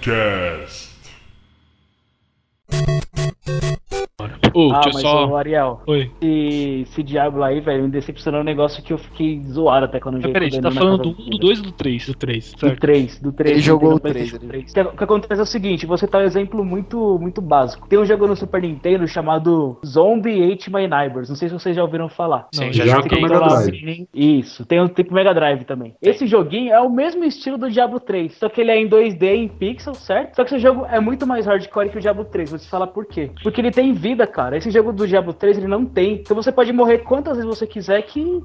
Podcast. Ô, ah, mas só. ô, Ariel, Oi. esse, esse Diablo aí, velho, me decepcionou um negócio que eu fiquei zoado até quando eu joguei. peraí, você o tá falando do 1, do 2 ou do 3? Do 3, Do certo? 3, do 3. Ele jogou o PlayStation 3, 3. O que- O acontece é o seguinte, você tá um exemplo muito, muito básico. Tem um jogo no Super Nintendo chamado Zombie Ate My Neighbors. Não sei se vocês já ouviram falar. Não, Sim, já já joguei. joguei. Mega Drive. Isso, tem o tem pro Mega Drive também. Esse joguinho é o mesmo estilo do Diablo 3, só que ele é em 2D em pixel, certo? Só que esse jogo é muito mais hardcore que o Diablo 3. Vou te falar por quê. Porque ele tem vida, cara. Esse jogo do Diablo 3 ele não tem. Então você pode morrer quantas vezes você quiser que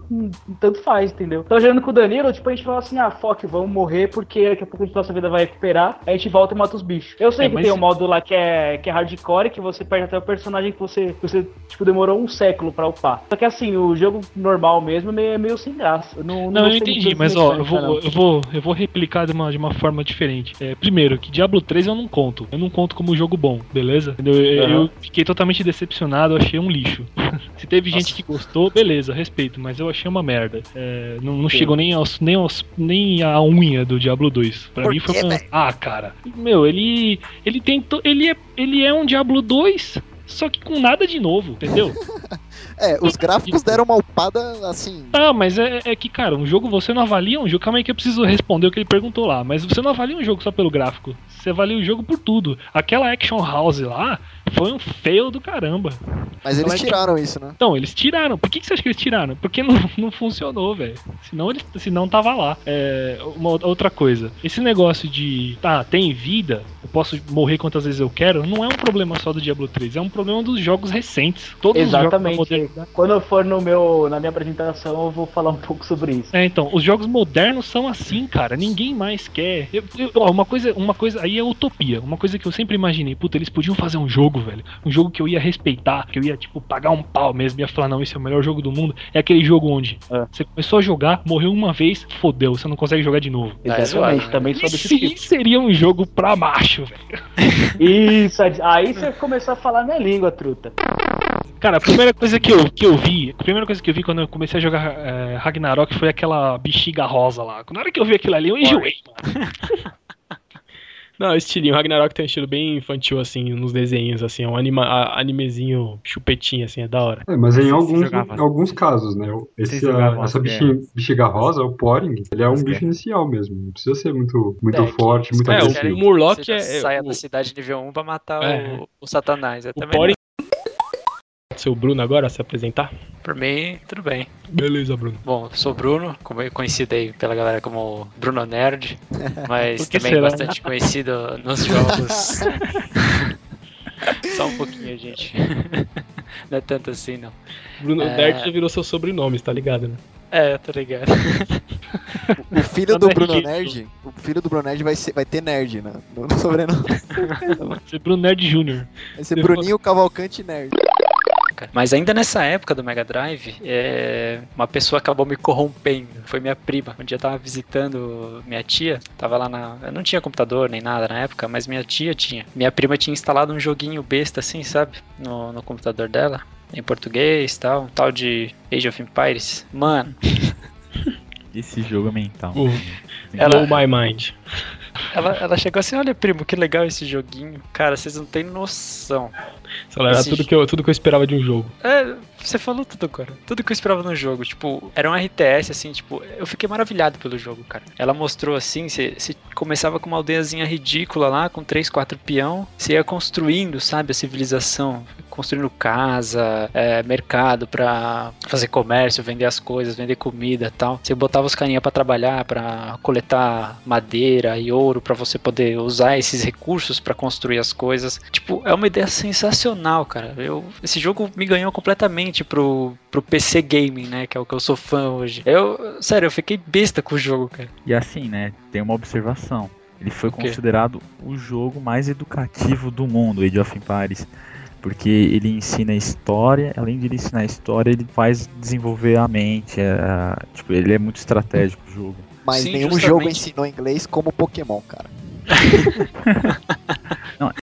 tanto faz, entendeu? Tava jogando com o Danilo, tipo, a gente fala assim: ah, fuck, vamos morrer porque daqui a pouco a nossa vida vai recuperar. Aí a gente volta e mata os bichos. Eu sei É, que tem um modo lá que é, que é hardcore, que você perde até o personagem que você, que você tipo, demorou um século pra upar. Só que assim, o jogo normal mesmo é meio, meio sem graça. Eu não, Não, eu entendi, mas ó, eu vou, não. eu vou, eu vou replicar de uma, de uma forma diferente. É, primeiro, que Diablo 3 eu não conto. Eu não conto como jogo bom, beleza? Entendeu? Eu, eu Aham. fiquei totalmente decepcionado, eu achei um lixo. Se teve gente que gostou, beleza, respeito, mas eu achei uma merda. É, não não chegou nem, aos, nem, aos, nem a unha do Diablo 2. Pra Por mim foi uma. Ah, cara. Meu, ele. Ele tentou. Ele é, ele é um Diablo 2. Só que com nada de novo, entendeu? É, os gráficos deram uma upada assim. Ah, mas é, é que, cara, um jogo você não avalia um jogo. Calma aí que eu preciso responder o que ele perguntou lá. Mas você não avalia um jogo só pelo gráfico. Você avalia o jogo por tudo. Aquela Action House lá foi um fail do caramba. Mas eles Ela que- tiraram isso, né? Então, eles tiraram. Por que, que você acha que eles tiraram? Porque não, não funcionou, velho. Senão, eles, senão tava lá. É, uma outra coisa. Esse negócio de, tá, tem vida, eu posso morrer quantas vezes eu quero, não é um problema só do Diablo 3. É um problema dos jogos recentes. Todos os jogos Exatamente. modernidade. Quando eu for no meu, na minha apresentação, eu vou falar um pouco sobre isso. É, então, os jogos modernos são assim, cara. Ninguém mais quer. Eu- eu- ó, uma coisa, uma coisa aí é utopia. Uma coisa que eu sempre imaginei, puta, eles podiam fazer um jogo, velho. Um jogo que eu ia respeitar, que eu ia, tipo, pagar um pau mesmo, ia falar, não, esse é o melhor jogo do mundo. É aquele jogo onde É. você começou a jogar, morreu uma vez, fodeu, você não consegue jogar de novo. É Exatamente, né? também desse Sim, tipo. seria um jogo pra macho, velho. Isso, aí você começou a falar minha língua, truta. Cara, a primeira coisa que eu, que eu vi, a primeira coisa que eu vi quando eu comecei a jogar é, Ragnarok foi aquela bexiga rosa lá. Na hora que eu vi aquilo ali, eu enjoei, mano. Não, o estilinho. Ragnarok tem um estilo bem infantil, assim, nos desenhos, assim. É um anima, a- animezinho chupetinho, assim, é da hora. É, mas em alguns, jogavam? em alguns casos, né? Esse, jogavam essa as bexiga, rosa, o Poring, ele é um bicho inicial mesmo. Não precisa ser muito, muito É, que forte, muito É, o- agressivo. o Murloc é- é saia o- da cidade nível 1 pra matar É. o, o Satanás. É O também Poring. Seu Bruno agora se apresentar? Por mim, tudo bem. Beleza, Bruno. Bom, sou Bruno, como é conhecido aí pela galera como Bruno Nerd, mas também será? bastante conhecido nos jogos. Só um pouquinho, gente. Não é tanto assim, não. Bruno É. Nerd já virou seu sobrenome, tá ligado, né? É, tô ligado. O filho Tá do no Bruno. Nerd, o filho do Bruno Nerd vai, ser, vai ter nerd, né? No, no sobrenome. Você é Bruno Nerd Jr. Vai ser Depois- Bruninho Cavalcante Nerd. Cara. Mas ainda nessa época do Mega Drive, é, uma pessoa acabou me corrompendo. Foi minha prima. Um dia eu tava visitando minha tia. Tava lá na. Eu não tinha computador nem nada na época, mas minha tia tinha. Minha prima tinha instalado um joguinho besta assim, sabe? No, no computador dela. Em português tal. Um tal de Age of Empires. Mano, Esse jogo é mental. O Ela- Blow My Mind. ela, ela chegou assim: olha, primo, que legal esse joguinho. Cara, vocês não têm noção. Sei lá, era Esse tudo que, eu, tudo que eu esperava de um jogo. É, você falou tudo, cara. Tudo que eu esperava no jogo. Tipo, era um RTS, assim, tipo, eu fiquei maravilhado pelo jogo, cara. Ela mostrou assim, você começava com uma aldeiazinha ridícula lá, com três, quatro peão. Você ia construindo, sabe, a civilização. Construindo casa, é, mercado pra fazer comércio, vender as coisas, vender comida tal. Você botava os carinha pra trabalhar, pra coletar madeira e ouro, pra você poder usar esses recursos pra construir as coisas. Tipo, é uma ideia sensacional, cara. Eu, esse jogo me ganhou completamente pro, pro PC Gaming, né? Que é o que eu sou fã hoje. Eu, sério, eu fiquei besta com o jogo, cara. E assim, né, tem uma observação. Ele foi quê? considerado o jogo mais educativo do mundo, Age of Empires. Porque ele ensina história, além de ele ensinar história, ele faz desenvolver a mente. é, tipo, ele é muito estratégico o jogo. Mas Sim, nenhum justamente. jogo ensinou inglês como Pokémon, cara.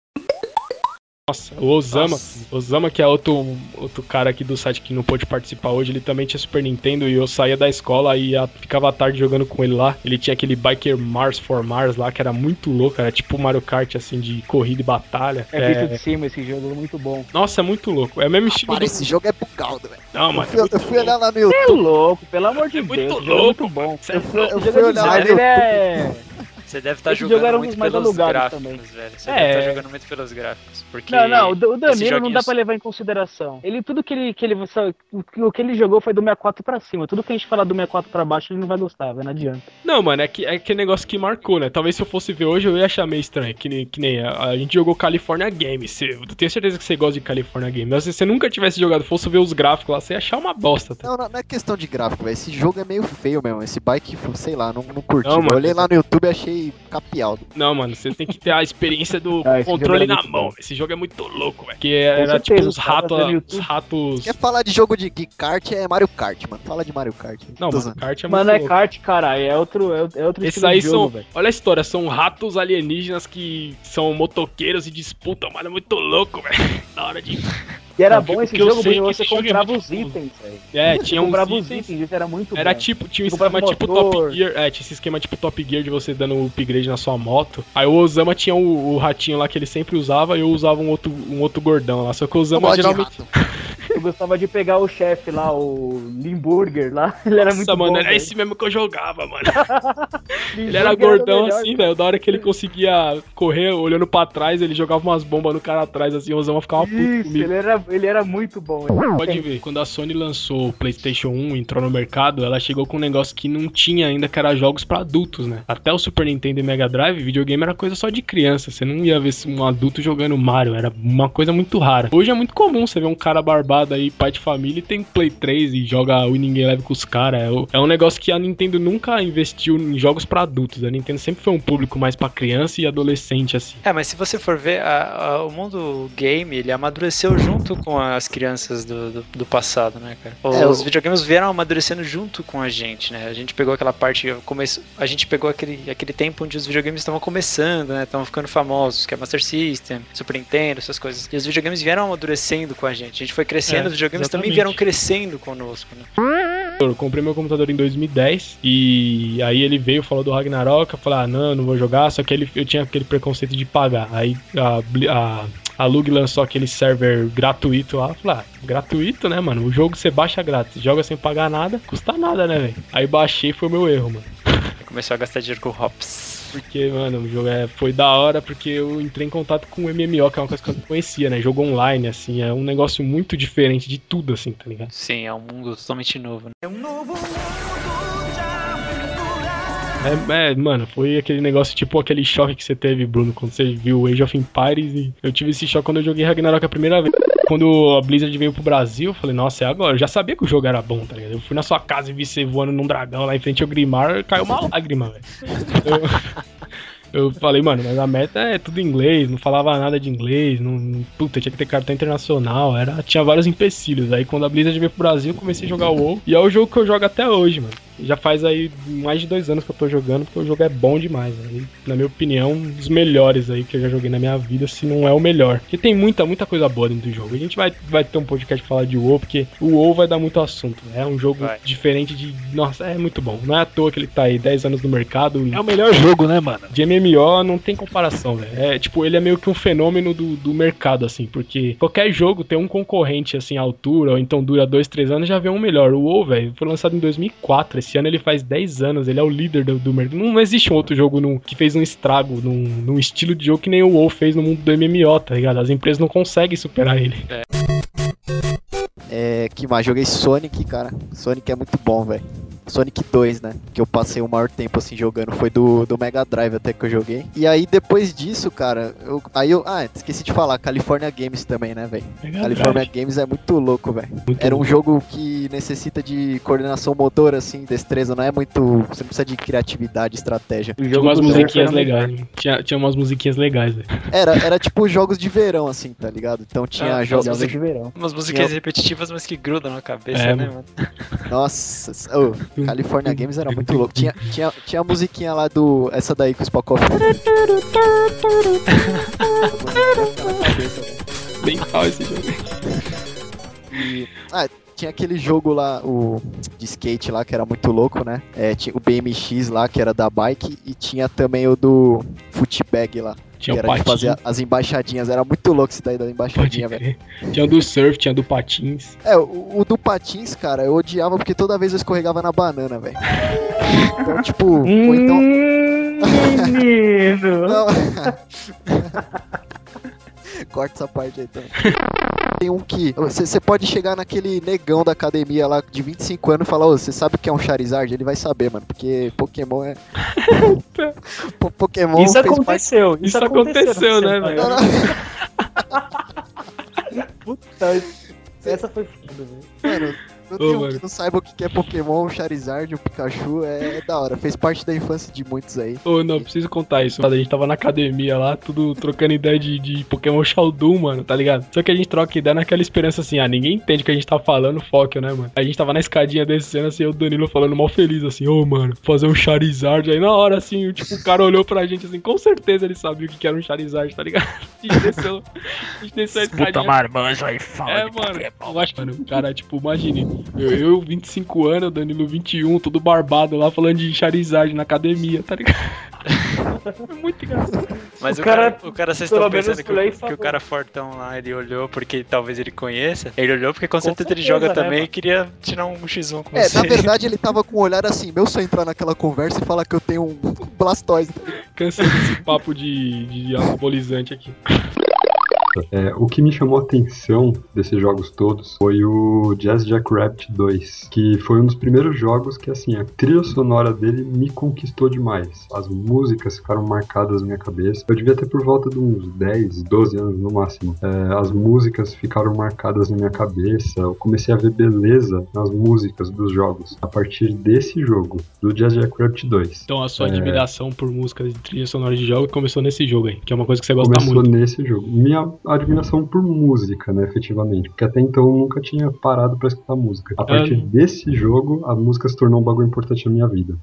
Nossa, o Osama, Nossa. Osama, que é outro, outro cara aqui do site que não pôde participar hoje, ele também tinha Super Nintendo e eu saía da escola e ia- ficava à tarde jogando com ele lá. Ele tinha aquele Biker Mars for Mars lá, que era muito louco, era tipo Mario Kart, assim, de corrida e batalha. É visto de cima esse jogo, muito bom. Nossa, é muito louco. É mesmo estilo Cara, do... esse jogo é bugaldo, velho. Não, Eu mano, fui, eu fui olhar lá no É YouTube. louco, pelo amor de É Deus. muito é louco, muito bom. É Eu fui, eu fui é olhar lá no YouTube. Você deve estar Esse jogo jogando muito pelos gráficos, também. velho. Você É. deve estar jogando muito pelos gráficos. Porque Não, não, o Danilo não dá pra levar em consideração. Ele, tudo que ele, que ele, o, que- ele jogou foi do 64 pra cima. Tudo que a gente falar do 64 pra baixo, ele não vai gostar, velho, não adianta. Não, mano, é, que, é aquele negócio que marcou, né? Talvez se eu fosse ver hoje eu ia achar meio estranho. Que nem, que nem a, a gente jogou California Games. Eu tenho certeza que você gosta de California Games. Mas se você nunca tivesse jogado, fosse ver os gráficos lá, você ia achar uma bosta. Tá? Não, não, não é questão de gráfico, velho. Esse jogo é meio feio mesmo. Esse bike, sei lá, não, não curti. Não, mano. eu olhei lá no YouTube e achei capial. Não, mano, você tem que ter a experiência do Ah, esse controle é na mão. bom. Esse jogo é muito louco, velho. Que era certeza, tipo uns ratos. fazendo Os ratos. Quer falar de jogo de, de kart é Mario Kart, mano. Fala de Mario Kart. Não, mano, kart é muito Mano, é louco. kart, caralho, é outro, é outro é outro Esses estilo aí de jogo, são. velho. Olha a história, são ratos alienígenas que são motoqueiros e disputam, mano. É muito louco, velho. Da hora de. E era Não, bom esse jogo sei porque que você é comprava os itens, velho. É, tinha uns comprava os itens. itens, isso era muito Era bom. tipo, tinha um esquema tipo motor. Top Gear. É, tinha esse esquema tipo Top Gear de você dando o upgrade na sua moto. Aí o Osama tinha o, o ratinho lá que ele sempre usava e eu usava um outro, um outro gordão lá. Só que o Osama de geralmente. Eu gostava de pegar o chefe lá, o Limburger lá. Ele era muito Nossa, mano, bom. era velho. esse mesmo que eu jogava, mano. Ele era gordão melhor, assim, velho. Da hora que ele conseguia correr olhando pra trás, ele jogava umas bombas no cara atrás, assim, o Osama ficava puto Isso, comigo. ele era, ele era muito bom. Pode ver, quando a Sony lançou o PlayStation 1, entrou no mercado, ela chegou com um negócio que não tinha ainda, que era jogos pra adultos, né? Até o Super Nintendo e Mega Drive, videogame era coisa só de criança. Você não ia ver um adulto jogando Mario, era uma coisa muito rara. Hoje é muito comum você ver um cara barbado aí, pai de família, e tem Play 3 e joga Winning Eleven com os caras. É, o- é um negócio que a Nintendo nunca investiu em jogos pra adultos. A Nintendo sempre foi um público mais pra criança e adolescente, assim. É, mas se você for ver, a- a- o mundo game, ele amadureceu junto com as crianças do, do, do passado, né, cara? É, Os o- videogames vieram amadurecendo junto com a gente, né? A gente pegou aquela parte, começo, a gente pegou aquele, aquele tempo onde os videogames estavam começando, né? Estavam ficando famosos, que é Master System, Super Nintendo, essas coisas. E os videogames vieram amadurecendo com a gente. A gente foi crescendo, É, os videogames também exatamente. vieram crescendo conosco, né? Eu comprei meu computador em 2010 e aí ele veio, falou do Ragnarok, eu falei, ah, não, não vou jogar, só que ele, eu tinha aquele preconceito de pagar. Aí a, a, a Lug lançou aquele server gratuito lá, eu falei, ah, gratuito, né, mano? O jogo você baixa grátis, joga sem pagar nada, custa nada, né, velho? Aí baixei, foi o meu erro, mano. Começou a gastar dinheiro com hops. Porque, mano, o jogo é, foi da hora porque eu entrei em contato com o MMO, que é uma coisa que eu não conhecia, né? Jogo online, assim, é um negócio muito diferente de tudo, assim, tá ligado? Sim, é um mundo totalmente novo, né? É, é, mano, foi aquele negócio tipo aquele choque que você teve, Bruno, quando você viu Age of Empires e eu tive esse choque quando eu joguei Ragnarok a primeira vez. Quando a Blizzard veio pro Brasil, eu falei, nossa, é agora. Eu já sabia que o jogo era bom, tá ligado? Eu fui na sua casa e vi você voando num dragão lá em frente ao Grimar, caiu uma lágrima, velho. Eu, eu falei, mano, mas a meta é tudo em inglês, não falava nada de inglês, não, puta, tinha que ter cartão internacional, era, tinha vários empecilhos. Aí quando a Blizzard veio pro Brasil, comecei a jogar o WoW, e é o jogo que eu jogo até hoje, mano. Já faz aí mais de dois anos que eu tô jogando, porque o jogo é bom demais. Né? E, na minha opinião, um dos melhores aí que eu já joguei na minha vida, se não é o melhor. Porque tem muita, muita coisa boa dentro do jogo. A gente vai, vai ter um podcast pra falar de WoW, porque o WoW vai dar muito assunto. né? É um jogo Vai. diferente de. Nossa, é muito bom. Não é à toa que ele tá aí 10 anos no mercado. É o melhor jogo, né, mano? De MMO não tem comparação, velho. É, tipo, ele é meio que um fenômeno do, do mercado, assim, porque qualquer jogo tem um concorrente, assim, à altura, ou então dura dois, três anos, já vem um melhor. O WoW, velho, foi lançado em 2004. Esse ano ele faz 10 anos, ele é o líder do, do mercado. Não, existe um outro jogo que fez um estrago num, num estilo de jogo que nem o WoW fez no mundo do MMO, tá ligado? As empresas não conseguem superar ele. É, que mais? Joguei Sonic, cara. Sonic é muito bom, velho. Sonic 2, né? Que eu passei o maior tempo assim jogando. Foi do, do Mega Drive até que eu joguei. E aí depois disso, cara, eu. Aí eu. Ah, esqueci de falar, California Games também, né, velho? California Drive. Games é muito louco, velho. Era um louco. jogo que necessita de coordenação motora, assim, destreza, não é muito. Você não precisa de criatividade, estratégia. O Tinha jogo umas do surf musiquinhas legais. Tinha, tinha umas musiquinhas legais, velho. Era, era tipo jogos de verão, assim, tá ligado? Então tinha Ah, jogos. Jogos de verão. Umas músicas repetitivas, mas que grudam na cabeça, É, né, mano. mano? Nossa, ô, California Games era muito louco. Tinha, tinha, tinha a musiquinha lá do. Essa daí que o Spock off. acidental esse jogo. E, ah, tinha aquele jogo lá, o de skate lá, que era muito louco, né? É, tinha o BMX lá, que era da bike, e tinha também o do footbag lá. Tinha que o era de patins. fazer as embaixadinhas. Era muito louco isso daí da embaixadinha, velho. Tinha do surf, tinha do patins. É, o, o do patins, cara, eu odiava porque toda vez eu escorregava na banana, velho. Então, tipo, ou então. Hum, menino! Corta essa parte aí também. Tem um que. Você pode chegar naquele negão da academia lá de 25 anos e falar, ô, você sabe o que é um Charizard? Ele vai saber, mano, porque Pokémon é. Po- Pokémon Isso fez parte. aconteceu. Isso aconteceu, né, no velho? Puta, essa foi foda, velho. Mano, não tem um que não saiba o que é Pokémon, o Charizard, o Pikachu, é, é da hora. Fez parte da infância de muitos aí. Ô, não, preciso contar isso. A gente tava na academia lá, tudo trocando ideia de, de Pokémon Showdown, mano, tá ligado? Só que a gente troca ideia naquela esperança assim, ah, ninguém entende o que a gente tá falando, foco, né, mano? A gente tava na escadinha descendo assim, o Danilo falando mal feliz, assim, ô, mano, fazer um Charizard. Aí na hora, assim, tipo, o cara olhou pra gente assim, com certeza ele sabia o que era um Charizard, tá ligado? A gente desceu, a gente desceu a escadinha. marmanjo aí, fala É, mano, eu acho que, mano, o cara, tipo, imagine, eu, eu 25 anos, Danilo 21, todo barbado lá, falando de Charizard na academia, tá ligado? É muito engraçado. Mas O o, cara, cara, o cara, vocês estão pensando que, o- que o cara fortão lá, ele olhou porque talvez ele conheça. Ele olhou porque com, certeza, ele certeza, joga né, também mano? e queria tirar um X1 com É, você. na verdade ele tava com um olhar assim, meu só entrar naquela conversa e falar que eu tenho um Blastoise. Cansei desse papo de, de anabolizante aqui. É, o que me chamou a atenção desses jogos todos foi o Jazz Jackrabbit 2, que foi um dos primeiros jogos que, assim, a trilha sonora dele me conquistou demais. As músicas ficaram marcadas na minha cabeça. Eu devia ter por volta de uns 10, 12 anos no máximo. É, as músicas ficaram marcadas na minha cabeça. Eu comecei a ver beleza nas músicas dos jogos a partir desse jogo, do Jazz Jackrabbit 2. Então a sua É. admiração por músicas de trilha sonora de jogo começou nesse jogo aí, que é uma coisa que você gosta Começou muito. nesse jogo. Minha admiração por música, né, efetivamente. Porque até então eu nunca tinha parado pra escutar música. A partir Ah. desse jogo, a música se tornou um bagulho importante na minha vida.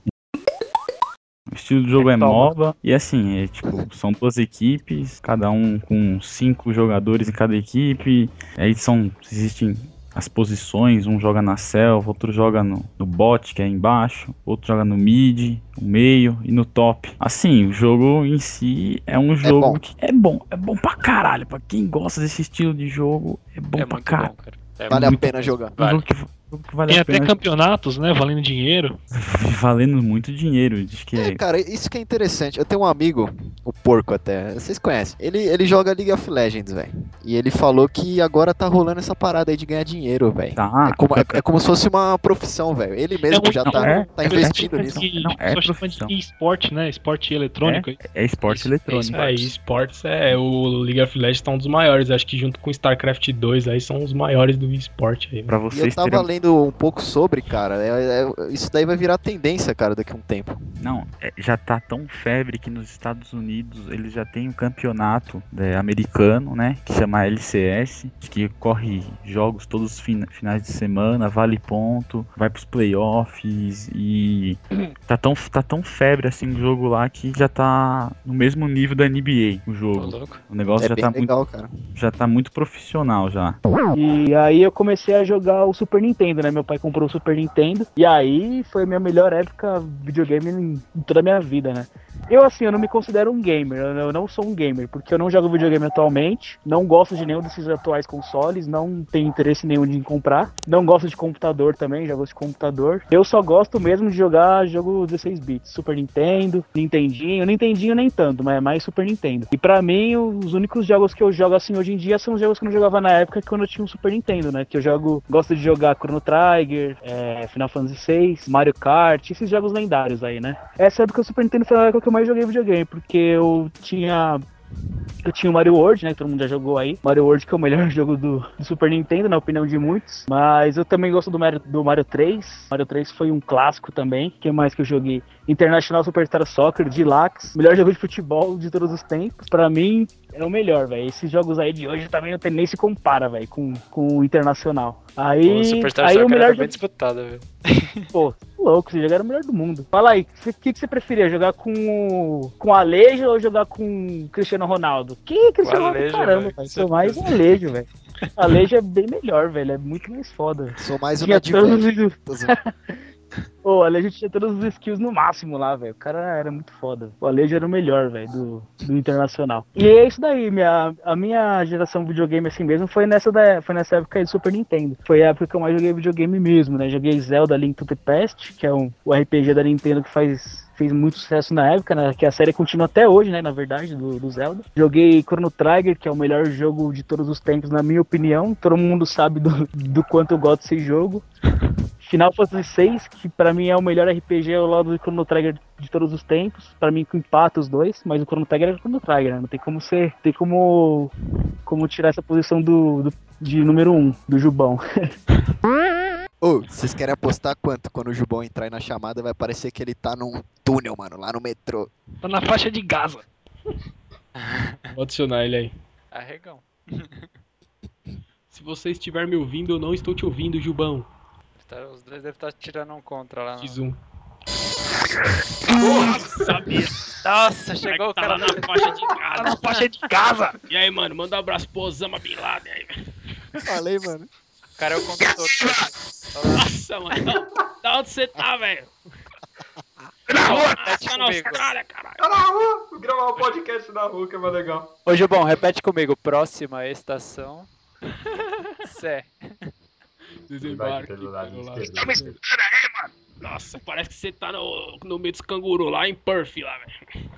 O estilo do jogo é. MOBA e assim, é tipo, são duas equipes, cada um com cinco jogadores em cada equipe. Aí são. Existem as posições, um joga na selva, outro joga no, no bot, que é embaixo, outro joga no mid, no meio e no top. Assim, o jogo em si é um jogo bom. que é bom, é bom pra caralho. Pra quem gosta desse estilo de jogo, é bom É pra muito caralho. bom, cara. É Vale a muito pena bom. jogar. É um Vale. jogo que, jogo que vale Tem a até pena campeonatos, né? Valendo dinheiro. valendo muito dinheiro. Diz que É, é, cara, isso que é interessante. Eu tenho um amigo, o Porco até, vocês conhecem. Ele, ele joga League of Legends, velho. E ele falou que agora tá rolando essa parada aí de ganhar dinheiro, velho. tá, é, como, é, é como se fosse uma profissão, velho. Ele mesmo um- já não, tá, é- tá é investindo nisso. Que, Não, é de esporte, né? Esporte eletrônico. é esporte eletrônico. É, esportes é o League of Legends tá um dos maiores, acho que junto com StarCraft 2 aí são os maiores do esporte aí. Pra E eu vocês tava terem. lendo um pouco sobre, cara. é- é- isso daí vai virar tendência, cara, daqui a um tempo. Não, é, já tá tão febre que nos Estados Unidos eles já tem um campeonato é, americano, né? Que chama LCS, que corre jogos todos os fina- finais de semana, vale ponto, vai pros playoffs e tá tão, tá tão febre assim o jogo lá que já tá no mesmo nível da NBA o jogo. louco. O negócio é já tá, muito, legal, cara. já tá muito profissional já. E aí eu comecei a jogar o Super Nintendo, né? Meu pai comprou o Super Nintendo. E aí foi a minha melhor época videogame em toda a minha vida, né? Eu, assim, eu não me considero um gamer. Eu não sou um gamer, porque eu não jogo videogame atualmente. Não gosto de nenhum desses atuais consoles. Não tenho interesse nenhum de comprar. Não gosto de computador também, já de computador. Eu só gosto mesmo de jogar jogo 16 bits. Super Nintendo, Nintendinho. Nintendinho nem tanto, mas é mais Super Nintendo. E pra mim, os únicos jogos que eu jogo assim hoje em dia são os jogos que eu não jogava na época quando eu tinha um Super Nintendo, né? Que eu jogo, gosto de jogar Chrono Trigger, é, Final Fantasy VI, Mario Kart, esses jogos lendários aí, né? Essa época o Super Nintendo foi a época que eu mais joguei videogame, porque eu tinha eu tinha o Mario World, né? Que todo mundo já jogou aí. Mario World, que é o melhor jogo do, do Super Nintendo, na opinião de muitos. Mas eu também gosto do Mario, do Mario 3. Mario 3 foi um clássico também. Que mais que eu joguei? International Superstar Soccer, Deluxe. Melhor jogo de futebol de todos os tempos. Pra mim, é o melhor, velho. Esses jogos aí de hoje também não tem nem se compara, velho, com, com o Internacional. Aí, o Superstar aí o melhor era bem disputado, viu? pô, louco, jogo era o melhor do mundo. Fala aí, o que, que você preferia? Jogar com o, com Alejo ou jogar com o Cristiano Ronaldo? Que Cristiano Ronaldo? Alejo, Caramba, velho, velho. Sou mais o Alejo, velho. Alejo é bem melhor, velho. É muito mais foda. Sou mais um todos Pô, o Alejo tinha todos os skills no máximo lá, velho. O cara era muito foda. O Alejo era o melhor, velho, do, do Internacional. E é isso daí, minha, a minha geração videogame assim mesmo foi nessa, da, foi nessa época aí do Super Nintendo. Foi a época que eu mais joguei videogame mesmo, né? Joguei Zelda Link to the Past, que é um, o RPG da Nintendo que faz fez muito sucesso na época, né? Que a série continua até hoje, né? Na verdade, do, do Zelda. Joguei Chrono Trigger, que é o melhor jogo de todos os tempos, na minha opinião. Todo mundo sabe do, do quanto eu gosto desse jogo. Final Fantasy VI, que pra mim é o melhor RPG ao lado do Chrono Trigger de todos os tempos. Pra mim empata os dois, mas o Chrono Trigger é o Chrono Trigger, né? Não tem como ser, tem como como tirar essa posição do, do de número 1 um, do Jubão. Ô, vocês querem apostar quanto quando o Jubão entrar aí na chamada vai parecer que ele tá num túnel, mano, lá no metrô. Tá na faixa de Gaza. Vou adicionar ele aí. Arregão. Se você estiver me ouvindo, eu não estou te ouvindo, Jubão. Tá- os dois devem estar tirando um contra lá. no- X1. Sabia. Nossa, chegou o cara. na faixa de Gaza. Tá na faixa de Gaza. E aí, mano, manda um abraço pro Osama Bin Laden aí, velho. Falei, mano. O cara é o condutor. Nossa, mano. Da, da onde você tá, velho? Na rua. Tá na. Austrália, caralho. Tá na rua, vou gravar um podcast na rua que é mais legal. Ô, Gilbão, repete comigo. Próxima estação. Sé. Desembarque. pelo lado pelo esquerdo. lado. Nossa, parece que você tá no, no meio dos canguru lá em Perth, lá, velho.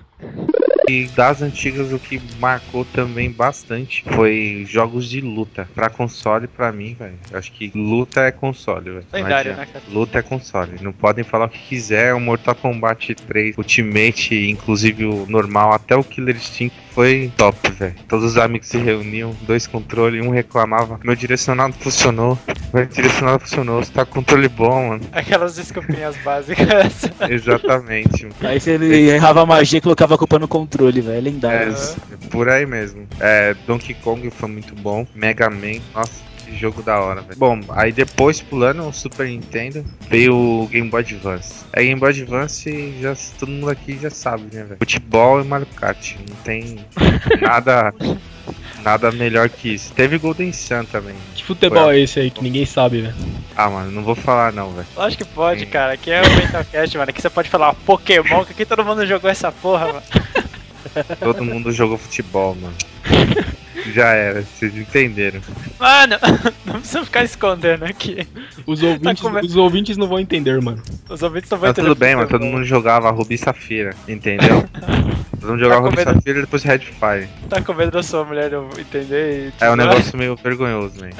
E das antigas o que marcou também bastante foi jogos de luta. Pra console, pra mim, velho. Acho que luta é console, velho. Lendário, né, cara? Luta é console. Não podem falar o que quiser. O Mortal Kombat 3, Ultimate, inclusive o normal, até o Killer Instinct foi top, velho. Todos os amigos se reuniam, dois controles, um reclamava. Meu direcionado funcionou. Meu direcionado funcionou. Você tá com controle bom, mano. Aquelas escopinhas básicas. Exatamente. Aí você ele errava a magia e colocava a culpa no controle, velho. É lendário. É, por aí mesmo. É, Donkey Kong foi muito bom. Mega Man, nossa, que jogo da hora, velho. Bom, aí depois, pulando o Super Nintendo, veio o Game Boy Advance. Aí Game Boy Advance, já, todo mundo aqui já sabe, né, velho? Futebol e Mario Kart. Não tem nada, nada melhor que isso. Teve Golden Sun também. Que futebol é esse aí que ninguém sabe, velho? Ah, mano, não vou falar não, velho. Lógico que pode, cara. Aqui é o Mentalcast, mano. Aqui você pode falar Pokémon, que aqui todo mundo jogou essa porra, mano. Todo mundo jogou futebol, mano. Já era, vocês entenderam. Mano, não precisa ficar escondendo aqui. Os ouvintes, como é- os ouvintes não vão entender, mano. Os ouvintes não vão Tá tudo bem, mano. Todo mundo jogava Rubi Safira, entendeu? Todo mundo jogava Tá Rubi? Safira e depois Red Fire. Tá com medo da sua mulher não entender e... É um negócio meio vergonhoso, velho.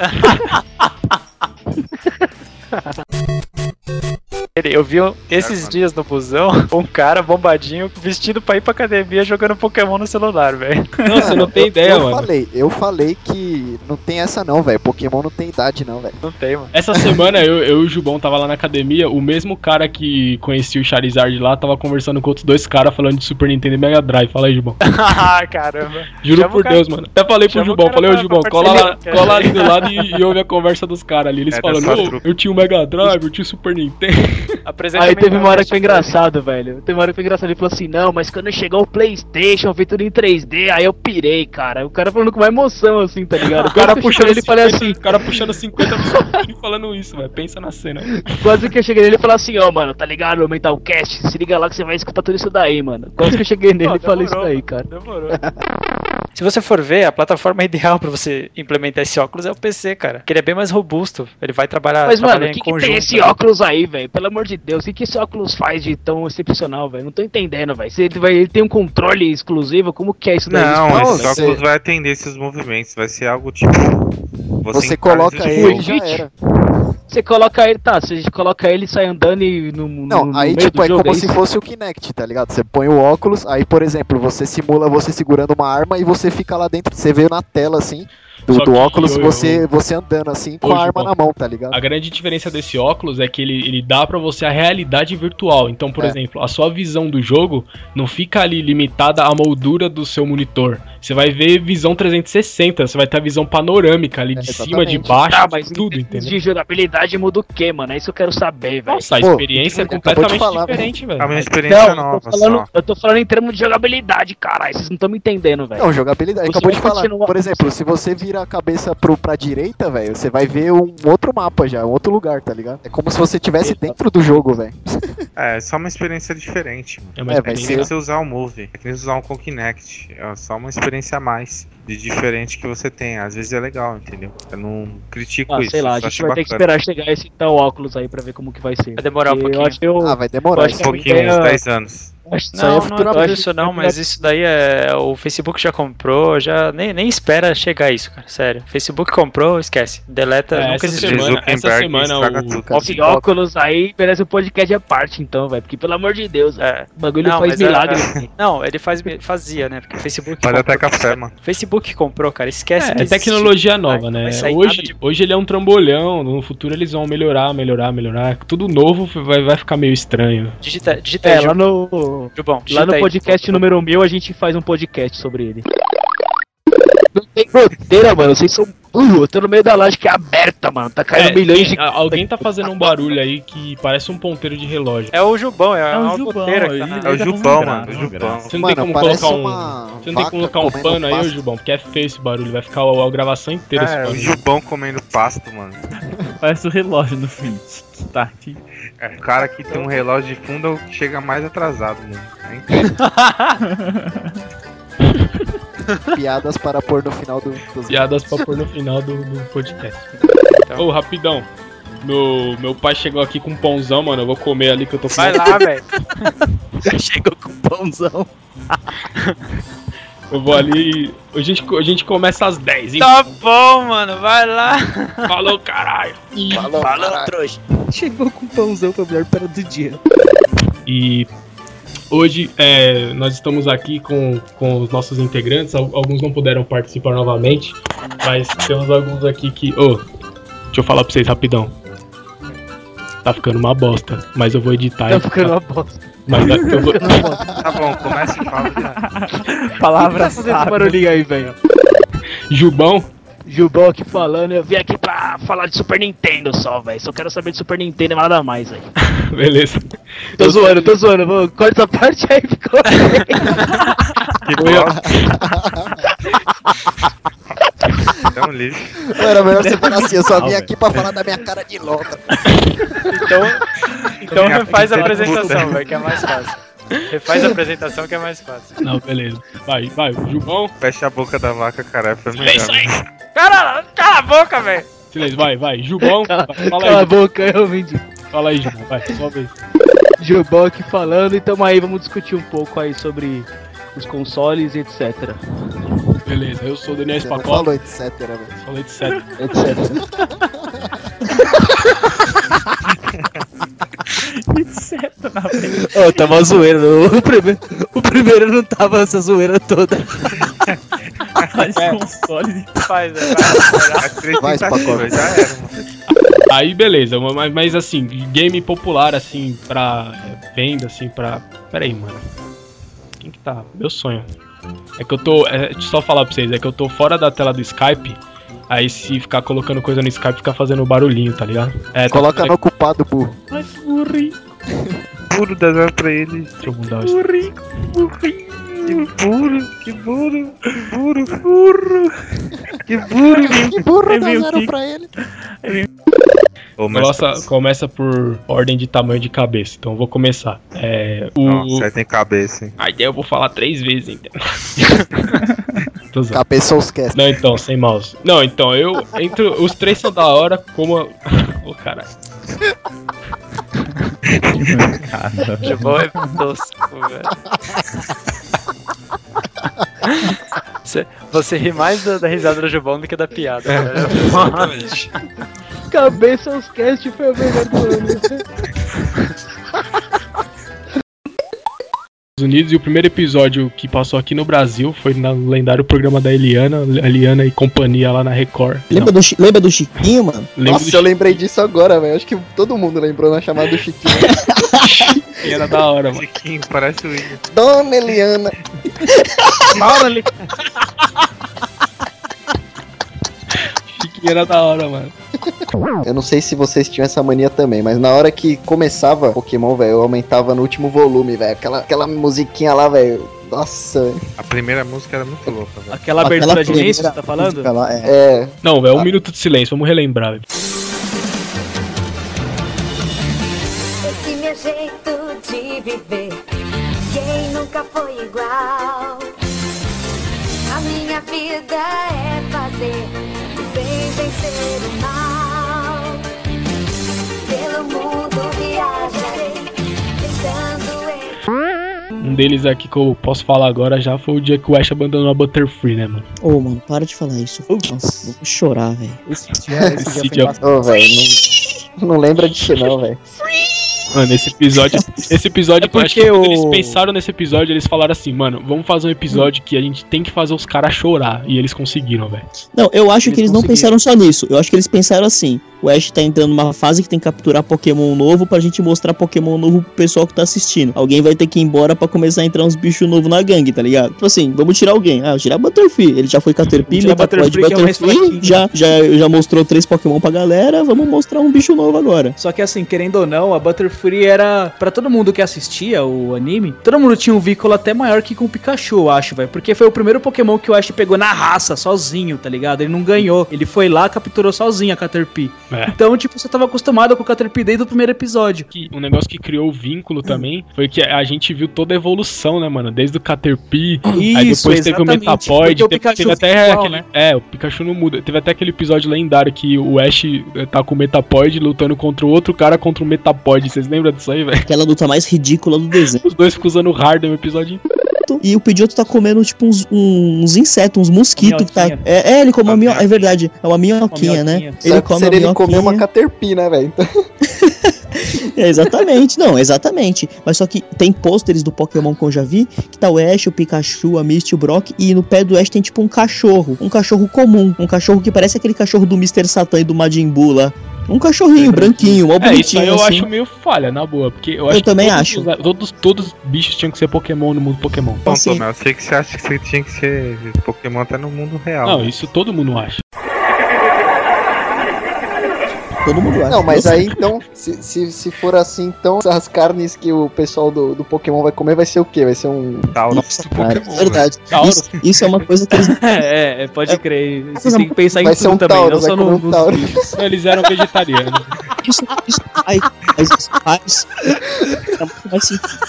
Eu vi esses dias no busão um cara bombadinho vestido pra ir pra academia jogando Pokémon no celular, velho. Não, você não tem ideia, eu mano. falei, eu falei que não tem essa não, velho. Pokémon não tem idade não, velho. Não tem, mano. Essa semana eu, eu e o Jubão tava lá na academia, o mesmo cara que conhecia o Charizard lá tava conversando com outros dois caras falando de Super Nintendo e Mega Drive. Fala aí, Jubão. ah, caramba. Juro Chama por cara- Deus, mano. Até falei pro chama Jubão, falei, ô Jubão, cola, lá, cola ali do lado e, e ouve a conversa dos caras ali. Eles É falando, trupe. eu tinha o Mega Drive, eu tinha o Super Nintendo. Apresenta Aí teve uma hora que foi engraçado, velho. Teve uma hora que foi engraçado. Ele falou assim: Não, mas quando chegou o PlayStation, veio tudo em 3D, aí eu pirei, cara. O cara falando com uma emoção, assim, tá ligado? O cara eu puxando cheguei nele e falei 50, assim: o cara puxando 50 do Super e falando isso, velho. Pensa na cena. Quase que eu cheguei nele e falei assim: Ó, mano, tá ligado, o Mentalcast? Se liga lá que você vai escutar tudo isso daí, mano. Quase que eu cheguei nele e falei isso daí, cara. Demorou. Se você for ver, a plataforma ideal pra você implementar esse óculos é o PC, cara. Que ele é bem mais robusto. Ele vai trabalhar, Mas, mano, trabalhar o que, em que conjunto. tem esse óculos aí, velho? Pelo amor de Deus, o que, que esse óculos faz de tão excepcional, velho? Não tô entendendo, velho. Se ele, vai, ele tem um controle exclusivo, como que é isso daí? Não, Explica, esse você- óculos vai atender esses movimentos. Vai ser algo tipo. Você, encara coloca ele jogo. e já era. Você coloca ele, tá? Você coloca ele e sai andando e no, Não, no aí tipo é jogo, como é se fosse o Kinect, tá ligado? Você põe o óculos, aí por exemplo, você simula você segurando uma arma e você fica lá dentro, você vê na tela assim, do, do que óculos, eu- você, você andando assim com Ô, a arma na mão, tá ligado? A grande diferença desse óculos é que ele, ele dá pra você a realidade virtual. Então, por É. exemplo, a sua visão do jogo não fica ali limitada à moldura do seu monitor. Você vai ver visão 360, você vai ter a visão panorâmica ali de É, cima, de exatamente. baixo, Tá, mas tudo, entendeu? de jogabilidade muda o quê, mano? É isso que eu quero saber, velho. Nossa, a Pô, experiência é acabou de completamente falar, diferente, velho. É uma experiência Não, eu nova tô, falando, só. eu tô falando em termos de jogabilidade, caralho. Vocês não estão me entendendo, velho. Não, jogabilidade. Você Acabou de falar. Por exemplo, se você vira a cabeça pro, pra direita, velho, você vai ver um outro mapa já, um outro lugar, tá ligado? É como se você estivesse dentro do jogo, velho. É, só uma experiência diferente. Mano. É É, vai É que você usar o Move, é que nem você usar um com Kinect. É só uma experiência a mais de diferente que você tem. Às vezes é legal, entendeu? Eu não critico Ah, isso. sei lá, a gente vai ter que bacana. esperar chegar esse tal óculos aí pra ver como que vai ser. Vai demorar um Porque pouquinho. Eu acho que eu, Ah, vai demorar. Eu acho Um pouquinho, uns ideia- 10 anos. Acho que Não, é não é por acho isso não, mas isso daí é. O Facebook já comprou, já nem, nem espera chegar isso, cara. Sério. Facebook comprou, esquece. Deleta, É, nunca essa existiu. semana, essa semana o. Esse óculos aí merece um podcast à parte, então, velho. Porque, pelo amor de Deus, É. o bagulho Não, faz mas é- milagre. Não, ele faz, fazia, né? Porque o Facebook. Vale até comprou. café, mano. Facebook comprou, cara. Esquece. É, que é existe. tecnologia nova, né? Hoje, de- hoje ele é um trambolhão, no futuro eles vão melhorar, melhorar, melhorar. Tudo novo vai, vai ficar meio estranho. Digita, digita É, lá Ju- no, Jubão. lá no aí. podcast número 1000 a gente faz um podcast sobre ele. Não tem goteira, mano. Vocês são burros. Eu tô no meio da laje que é aberta, mano. Tá caindo É, milhões tem- de. a- alguém tá fazendo um barulho aí que parece um ponteiro de relógio. É o Jubão, é, É o Jubão, ele- tá É o Jubão, mano. O graça, Jubão. Você não tem como colocar um. Você não tem como colocar um pano aí, ô. Jubão, porque é feio esse barulho. Vai ficar a, a gravação inteira esse É, o barulho. Jubão comendo pasto, mano. Parece o relógio no fim. Tá, É, o cara que tem um relógio de fundo que chega mais atrasado, mano. É incrível. Piadas para pôr no final do, dos Piadas pra pôr no final do, do podcast. Ô, rapidão. Meu, meu pai chegou aqui com um pãozão, mano. Eu vou comer ali que eu tô com Vai lá, velho. Chegou com pãozão. Eu vou ali. A gente, a gente começa às 10, hein? Tá bom, mano. Vai lá. Falou, caralho! Falou, Falou, caralho. trouxa. Chegou com pãozão pra melhor para do dia. E hoje é, nós estamos aqui com, com os nossos integrantes. Al- Alguns não puderam participar novamente, mas temos alguns aqui que. Ô, deixa eu falar pra vocês rapidão. Tá ficando uma bosta, mas eu vou editar. Tá ficando uma bosta. Mas é, eu vou. Tá bom, começa e fala já. Palavra Tá fazendo esse barulhinho aí, velho. Jubão, Gilbão aqui falando, eu vim aqui pra falar de Super Nintendo só, velho. Só quero saber de Super Nintendo e nada mais, velho. beleza. Tô zoando, tô zoando. Vou, corta essa parte aí, ficou. Que. É um lixo. Era melhor você falar assim, eu só vim aqui pra falar da minha cara de louca. Então, então refaz a apresentação, velho, que é mais fácil. Refaz a apresentação que é mais fácil. Não, beleza. Vai, vai, Jubão. Fecha a boca da vaca, cara. Foi melhor. né? Cara, cala a boca, velho. Silêncio, vai, vai. Jubão, Cala- fala Cala a aí. boca, eu de Fala aí, Jubão, vai, sua vez. Gilbão aqui falando, e tamo aí, vamos discutir um pouco aí sobre os consoles e etc. Beleza, eu sou o Daniel Spacola. falou etc, velho. De sério. etc. Ô, tava uma zoeira. O primeiro, o primeiro não tava essa zoeira toda. Faz console. Vai. As três Vai, tentativas, já era, mano. Aí beleza, mas, mas assim, game popular assim pra é, venda assim pra. Pera aí, mano. Quem que tá? Meu sonho. É que eu tô, é, deixa eu só falar pra vocês, é que eu tô fora da tela do Skype. Aí se ficar colocando coisa no Skype fica fazendo barulhinho, tá ligado? É, tá- Coloca no ocupado, burro. Ai, burri. Puro das horas pra ele. Deixa eu mudar isso. Burri. Burri. Que burro, que burro, que burro, burro. Que burro. Que burro Aí dá veio o zero Kiko. pra ele. Mas- Começa, começa por ordem de tamanho de cabeça. Então eu vou começar. É, o. Nossa, aí tem cabeça, hein. A ideia eu vou falar três vezes, então. Zoando. Cabeçous Cast. Não, então, sem mouse. Não, então, eu. Entre os três são da hora, como. Ô, caralho. Cara. Jubão é tosco, velho. Você, você ri mais da, da risada do Jubão do que da piada. É, velho. exatamente. Cabeça aos cast foi o melhor do ano. Unidos e o primeiro episódio que passou aqui no Brasil foi no lendário programa da Eliana, Eliana e companhia lá na Record. Lembra, do, lembra do Chiquinho, mano? Lembra Nossa, eu Chiquinho. lembrei disso agora, velho. Acho que todo mundo lembrou né? na chamada do Chiquinho. Chiquinho era da hora, mano. Chiquinho, parece o William. Dona Eliana. Dona Eliana. Chiquinho era da hora, mano. Eu não sei se vocês tinham essa mania também, mas na hora que começava Pokémon, velho, eu aumentava no último volume, velho. Aquela, aquela musiquinha lá, velho. Nossa. A primeira música era muito louca, velho. Aquela abertura de primeira início, você tá falando? lá, é. é. Não, velho, um minuto de silêncio, vamos relembrar, velho. Esse meu jeito de viver, quem nunca foi igual? A minha vida é fazer bem vencer o mal. Um deles aqui que eu posso falar agora já foi o dia que o Ash abandonou a Butterfree, né, mano? Ô, mano, para de falar isso. Nossa, vou chorar, velho. Esse dia, esse Esse dia dia- foi. Ô, velho, não, não lembra disso não, velho. Mano, esse episódio. Esse episódio, É porque acho que o- eles pensaram nesse episódio, eles falaram assim, mano, vamos fazer um episódio que a gente tem que fazer os caras chorar. E eles conseguiram, velho. Não, eu acho Eles que eles não pensaram só nisso. Eu acho que eles pensaram assim: o Ash tá entrando numa fase que tem que capturar Pokémon novo pra gente mostrar Pokémon novo pro pessoal que tá assistindo. Alguém vai ter que ir embora pra começar a entrar uns bichos novos na gangue, tá ligado? Tipo assim, vamos tirar alguém. Ah, tirar Butterfree. Ele já foi Caterpie, tirar Metapod, Butterfree, que é Butterfree. fraquinho. Já, já, já mostrou três Pokémon pra galera. Vamos mostrar um bicho novo agora. Só que assim, querendo ou não, a Butterfree era. Pra todo mundo que assistia o anime, todo mundo tinha um vínculo até maior que com o Pikachu, eu acho, velho. Porque foi o primeiro Pokémon que o Ash pegou na raça, sozinho, tá ligado? Ele não ganhou. Ele foi lá, capturou sozinho a Caterpie. É. Então, tipo, você tava acostumado com o Caterpie desde o primeiro episódio. Que, um negócio que criou o vínculo também foi que a gente viu toda a evolução, né, mano? Desde o Caterpie, aí depois teve o Metapod, o teve, teve até igual, aquele. né? É, o Pikachu não muda. Teve até aquele episódio lendário que o Ash eh, tá com o Metapod lutando contra o outro cara contra o Metapod. Vocês lembram disso aí, velho? Aquela luta mais ridícula do desenho. Os dois ficam usando Harden o episódio inteiro. E o Pidgeotto tá comendo, tipo, uns, uns insetos, uns mosquitos que tá. Minhoquinha. É, é, ele come uma Uma minhoca. É verdade, é uma minhoquinha, Uma né? minhoquinha. Ele Só que come seria a ele comer uma minhoquinha. Caterpie, né, velho? É, exatamente, não, exatamente. Mas só que tem pôsteres do Pokémon que eu já vi, que tá o Ash, o Pikachu, a Misty, o Brock, e no pé do Ash tem tipo um cachorro, um cachorro comum, um cachorro que parece aquele cachorro do Mr. Satan e do Majin Buu lá. Um cachorrinho branquinho, mó É, isso bonitinho aí eu assim. acho meio falha, na boa. Porque eu, Eu acho que também todos acho. os- todos, todos os bichos tinham que ser Pokémon no mundo Pokémon. Bom, assim- Tomé, eu sei que você acha que você tinha que ser Pokémon até no mundo real. Não, né? isso todo mundo acha. Todo mundo acha. Não, mas aí então, se, se, se for assim, então as carnes que o pessoal do, do Pokémon vai comer vai ser o quê? Vai ser um. Tauro Nossa, do cara, Pokémon, verdade. Tauro. Isso, isso é uma coisa que eles. É, é, pode crer. Vocês coisa- têm que pensar em Vai ser tudo um também, Tauro, não vai só comer no, um nos Tauro. bichos. Eles eram vegetarianos. Isso, isso. Mas faz. É simples.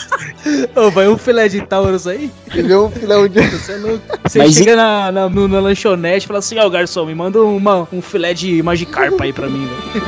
Ô, vai um filé de Taurus aí? Você vê um filé de. Você, é louco. Você Mas chega na, na, no- na lanchonete e fala assim, ó, garçom, me manda uma, um filé de Magikarp aí pra mim, velho.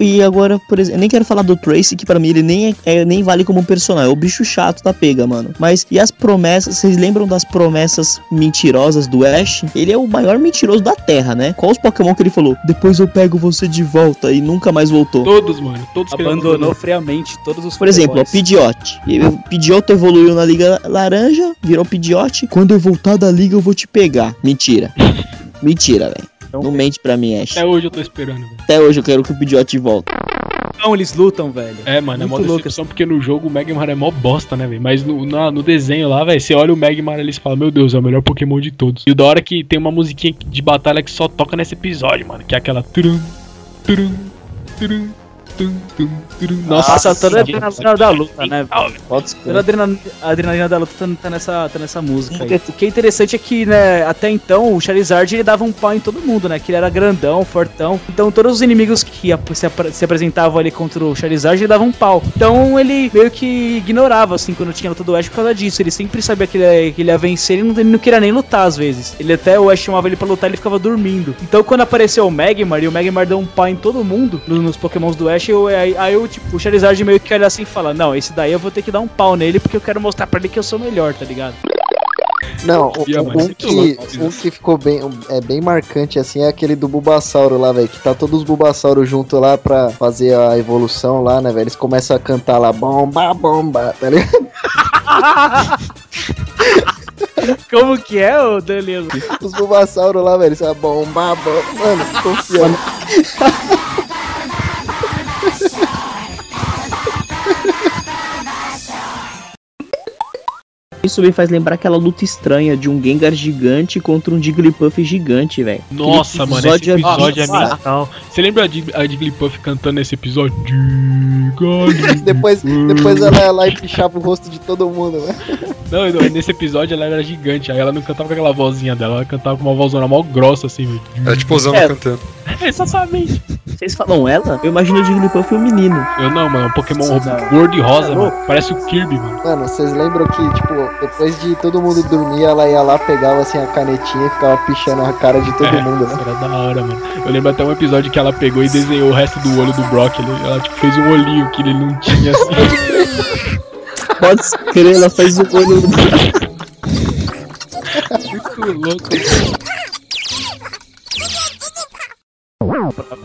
E, e agora, por exemplo, eu nem quero falar do Tracy, que pra mim ele nem, é, é- nem vale como um personagem. É o bicho chato da pega, mano. Mas e as promessas? Vocês lembram das promessas mentirosas do Ash? Ele é o maior mentiroso da Terra, né? Qual os Pokémon que ele falou? Depois eu pego você de volta e nunca mais voltou. Todos, mano. Todos Abandonou friamente todos os Por exemplo, ó, Pokéboys. Pidgeot. O Pidgeot evoluiu na Liga Laranja, virou Pidgeot. Quando eu voltar da Liga, eu vou te pegar. Mentira. Mentira, velho. Não mente pra mim, Ash. Até hoje eu tô esperando, velho. Até hoje eu quero que o Pidgeot volte. Não, eles lutam, velho. É, mano, é mó Muito louco decepção porque no jogo o Magmar é mó bosta, né, velho? Mas no, na- no desenho lá, velho, você olha o Magmar ali e fala, meu Deus, é o melhor Pokémon de todos. E o da hora é que tem uma musiquinha de batalha que só toca nesse episódio, mano, que é aquela. turum, turum, turum, tum, tum, turum. Nossa, toda a adrenalina da luta, né? Toda a adrenalina, da luta tá, tá nessa, tá nessa música aí. O que é interessante é que, né, até então, o Charizard ele dava um pau em todo mundo, né? Que ele era grandão, fortão. Então todos os inimigos que ap- se, apre- se apresentavam ali contra o Charizard, ele dava um pau. Então ele meio que ignorava, assim, quando tinha luta do Ash por causa disso. Ele sempre sabia que ele, ia- que ele ia vencer e não, ele não queria nem lutar às vezes. Ele até, o Ash chamava ele pra lutar, ele ficava dormindo. Então quando apareceu o Magmar, e o Magmar deu um pau em todo mundo, no- nos pokémons do Ash, eu, aí, aí eu, tipo, o Charizard meio que olha assim e fala, não, esse daí eu vou ter que dar um pau nele, porque eu quero mostrar pra ele que eu sou melhor, tá ligado? Não, o- o- um, muito que, um que ficou bem, um- é bem marcante assim é aquele do Bulbasauro lá, velho. Que tá todos os Bulbasauros junto lá pra fazer a evolução lá, né, velho? Eles começam a cantar lá, bomba, bomba, tá ligado? Como que é, ô Danilo? Os Bulbasauros lá, velho, eles falam bomba, bomba. Mano, confiando. Isso me faz lembrar aquela luta estranha de um Gengar gigante contra um Jigglypuff gigante, velho. Nossa, mano, esse episódio é bizarro. mental. Você lembra a Dig- a Jigglypuff cantando esse episódio? Depois, depois ela ia lá e pichava o rosto de todo mundo, né? Não, não, nesse episódio ela era gigante. Aí ela não cantava com aquela vozinha dela, ela cantava com uma vozona mó grossa assim, velho. É tipo Osama É. cantando. Exatamente. Vocês falam ela? Eu imagino o Jigglypuff um menino. Eu não, mano, é um Pokémon gordo e rosa, mano. Parece o Kirby, mano. Mano, vocês lembram que, tipo, depois de todo mundo dormir, ela ia lá, pegava assim a canetinha e ficava pichando a cara de todo É, mundo, né? Era da hora, mano. Eu lembro até um episódio que ela pegou e desenhou o resto do olho do Brock. Ele, ela tipo, fez um olhinho que ele não tinha assim. Pode crer, ela faz o olho do Muito louco.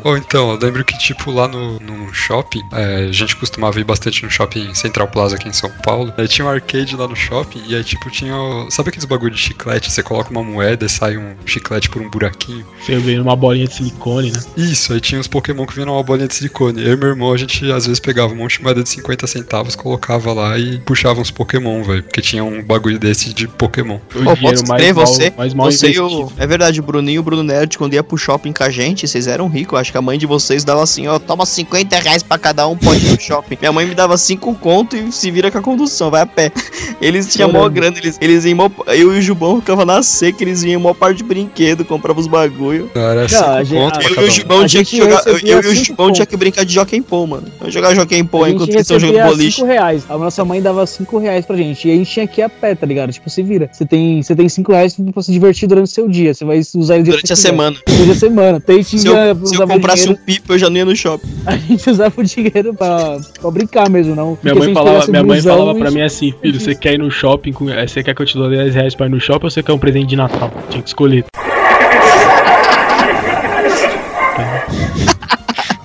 Ou então, eu lembro que, tipo, lá no, no shopping, é, a gente costumava ir bastante no shopping Central Plaza aqui em São Paulo. Aí tinha um arcade lá no shopping e aí, tipo, tinha. o- Sabe aqueles bagulho de chiclete? Você coloca uma moeda e sai um chiclete por um buraquinho. Você vê uma bolinha de silicone, né? Isso, aí tinha uns Pokémon que vinham numa bolinha de silicone. Eu e meu irmão, a gente às vezes pegava um monte de moeda de 50 centavos, colocava lá e puxava uns Pokémon, velho. Porque tinha um bagulho desse de Pokémon. O dinheiro crer, mal- você, mais mal você e investido. o... É verdade, o Bruninho e o Bruno Nerd, quando ia pro shopping com a gente, vocês eram ricos. Acho que a mãe de vocês dava assim, ó, toma 50 reais pra cada um, pode ir no shopping. Minha mãe me dava 5 conto e se vira com a condução, vai a pé. Eles tinham mó grana, eles, eles iam mó... Eu e o Jubão ficava na seca, eles iam em mó parte de brinquedo, comprava os bagulho. Não, era Não, 5 a gente- conto a- pra Eu e o. Jubão tinha que jogar. Eu, e o Jubão tinha que brincar de Jockey Pô, mano. Eu jogar Jockey Pô enquanto eles estão jogando boliche. 5 reais. A nossa mãe dava 5 reais pra gente. E a gente tinha que ir a pé, tá ligado? Tipo, se vira. Você tem 5 você tem cinco reais pra se divertir durante o seu dia. Você vai usar ele Durante a semana. Durante a semana. Tem Se eu, se eu comprasse um pipo, eu já não ia no shopping. A gente usava o dinheiro pra, pra brincar mesmo, não. Minha mãe falava, minha mãe falava pra mim assim, filho, você quer ir no shopping, com, eh, você quer que eu te dou 10 reais pra ir no shopping ou você quer um presente de Natal? Tinha que escolher.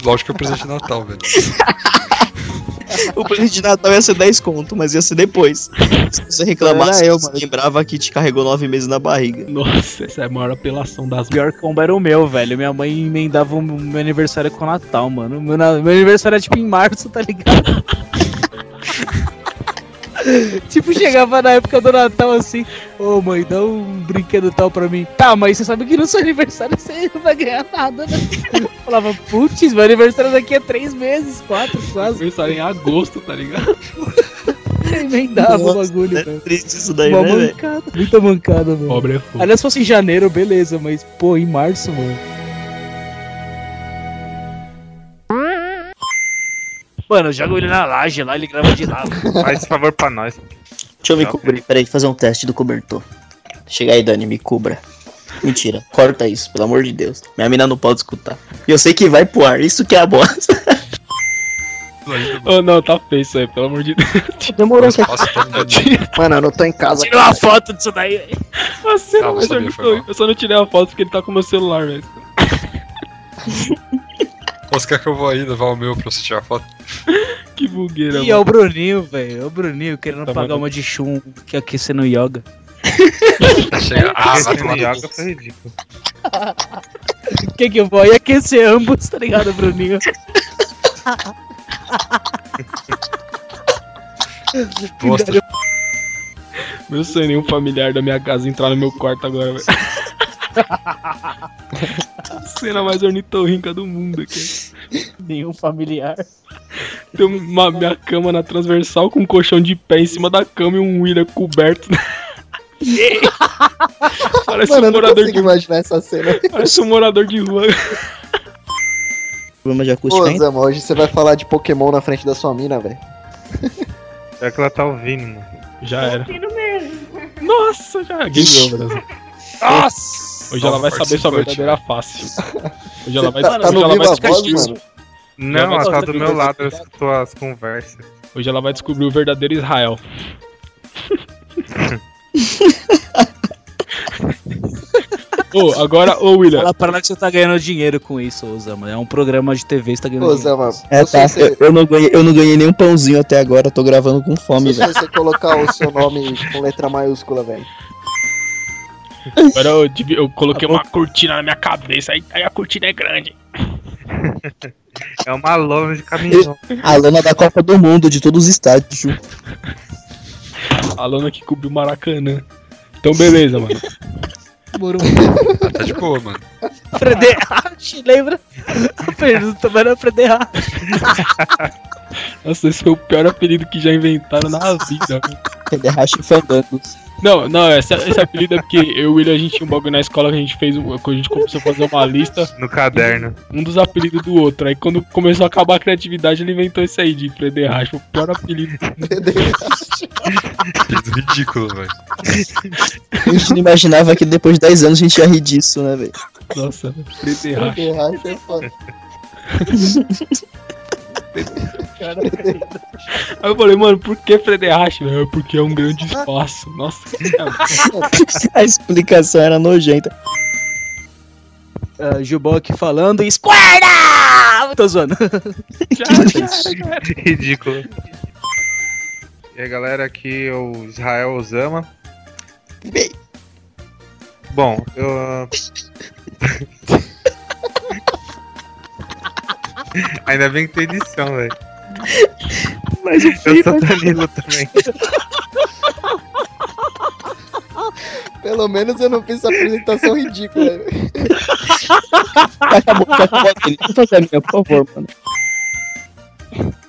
Lógico que é o presente de Natal, velho. O presente de Natal ia ser 10 conto, mas ia ser depois. Se você reclamasse, eu, você mano. lembrava que te carregou 9 meses na barriga. Nossa, essa é a maior apelação das O pior combo era o meu, velho. Minha mãe emendava o meu aniversário com o Natal, mano. Meu, meu aniversário é tipo em março, tá ligado? tipo, chegava na época do Natal assim, ô mãe, dá um brinquedo tal pra mim. Tá, mas você sabe que no seu aniversário você não vai ganhar nada, né? Eu falava, putz, meu aniversário daqui a três meses, quatro, quase. Aniversário em agosto, tá ligado? Emendava o Nossa, bagulho, É velho. triste isso daí, Uma né, mancada, muita mancada, mano. Pobre é foda. Aliás, se fosse em janeiro, beleza, mas, pô, em março, mano. Mano, eu jogo ele na laje lá, ele grava de lá. Faz esse favor pra nós. Deixa eu me cobrir. Peraí, fazer um teste do cobertor. Chega aí, Dani, me cubra. Mentira, corta isso, pelo amor de Deus. Minha mina não pode escutar. E eu sei que vai pro ar, isso que é a bosta. Oh, não, tá feio isso aí, pelo amor de Deus. Demorou, mundo- Mano, eu não tô em casa. Tira uma foto disso daí, velho. Você não vai sabia, mal. Eu só não tirei a foto porque ele tá com o meu celular, velho. Você quer que eu vou aí levar o meu pra você tirar foto? Que bugueira, E é o Bruninho, velho. É o Bruninho querendo Tá pagar bom. uma de chum que aquecer no yoga. Chega. Ah, no Yaga cu. foi ridículo. O que que eu vou? Ia aquecer ambos, tá ligado, Bruninho? Bosta. Meu sonho é nenhum familiar da minha casa entrar no meu quarto agora, velho. A cena mais ornitorrinca do mundo aqui. Nenhum familiar. Tem uma minha cama na transversal com um colchão de pé em cima da cama e um William coberto. Parece Mano, um morador de imaginar essa cena. Parece um morador de rua. Problema de acústica ainda? Zama, hoje você vai falar de Pokémon na frente da sua mina, velho. É que ela tá ouvindo, mano. Já era. Nossa, já. Game over. Assim. Nossa! Hoje ela vai saber sua verdadeira face. Hoje ela vai, Tá- tá hoje no ela vai descobrir. Voz, mano? Não, ela tá fazer do meu lado, eu escuto as conversas. Hoje ela vai descobrir o verdadeiro Israel. Ô, agora, ô William. Fala pra lá que você tá ganhando dinheiro com isso, Osama. É um programa de TV, você tá ganhando Ô, dinheiro. É, tá. se Eu, eu não ganhei, eu não ganhei nenhum pãozinho até agora, tô gravando com fome, se velho. você colocar o seu nome com letra maiúscula, velho. Agora eu, eu coloquei uma cortina na minha cabeça, aí, aí a cortina é grande. É uma lona de caminhão. A lana da Copa do Mundo, de todos os estádios. Ju. A lona que cobriu o Maracanã. Então, beleza, mano. Ah, tá de boa, mano. Frederich, lembra? A pergunta também era Frederich. Nossa, esse foi o pior apelido que já inventaram na vida. Federrache Fandangos. Não, não, esse, esse apelido é porque eu e o William, a gente tinha um bagulho na escola que a gente fez, a gente começou a fazer uma lista, No caderno. um dos apelidos do outro. Aí quando começou a acabar a criatividade, ele inventou esse aí de Frederich. Foi o pior apelido. Ridículo, velho. A gente não imaginava que depois de 10 anos a gente ia rir disso, né, velho? Nossa. Ferrari é foda. Aí eu falei, mano, por que Frederich? É Porque é um grande espaço. Nossa, A explicação era nojenta. Uh, Jubão aqui falando e esquerda! Tô zoando. Ridículo. E aí, galera, aqui é o Israel Osama. Bom, eu. ah, Ainda bem que tem edição, velho. Mas o Eu sou Danilo também. Pelo menos eu não fiz essa apresentação ridícula. velho. acabou, acabou fazer a minha, por favor, mano.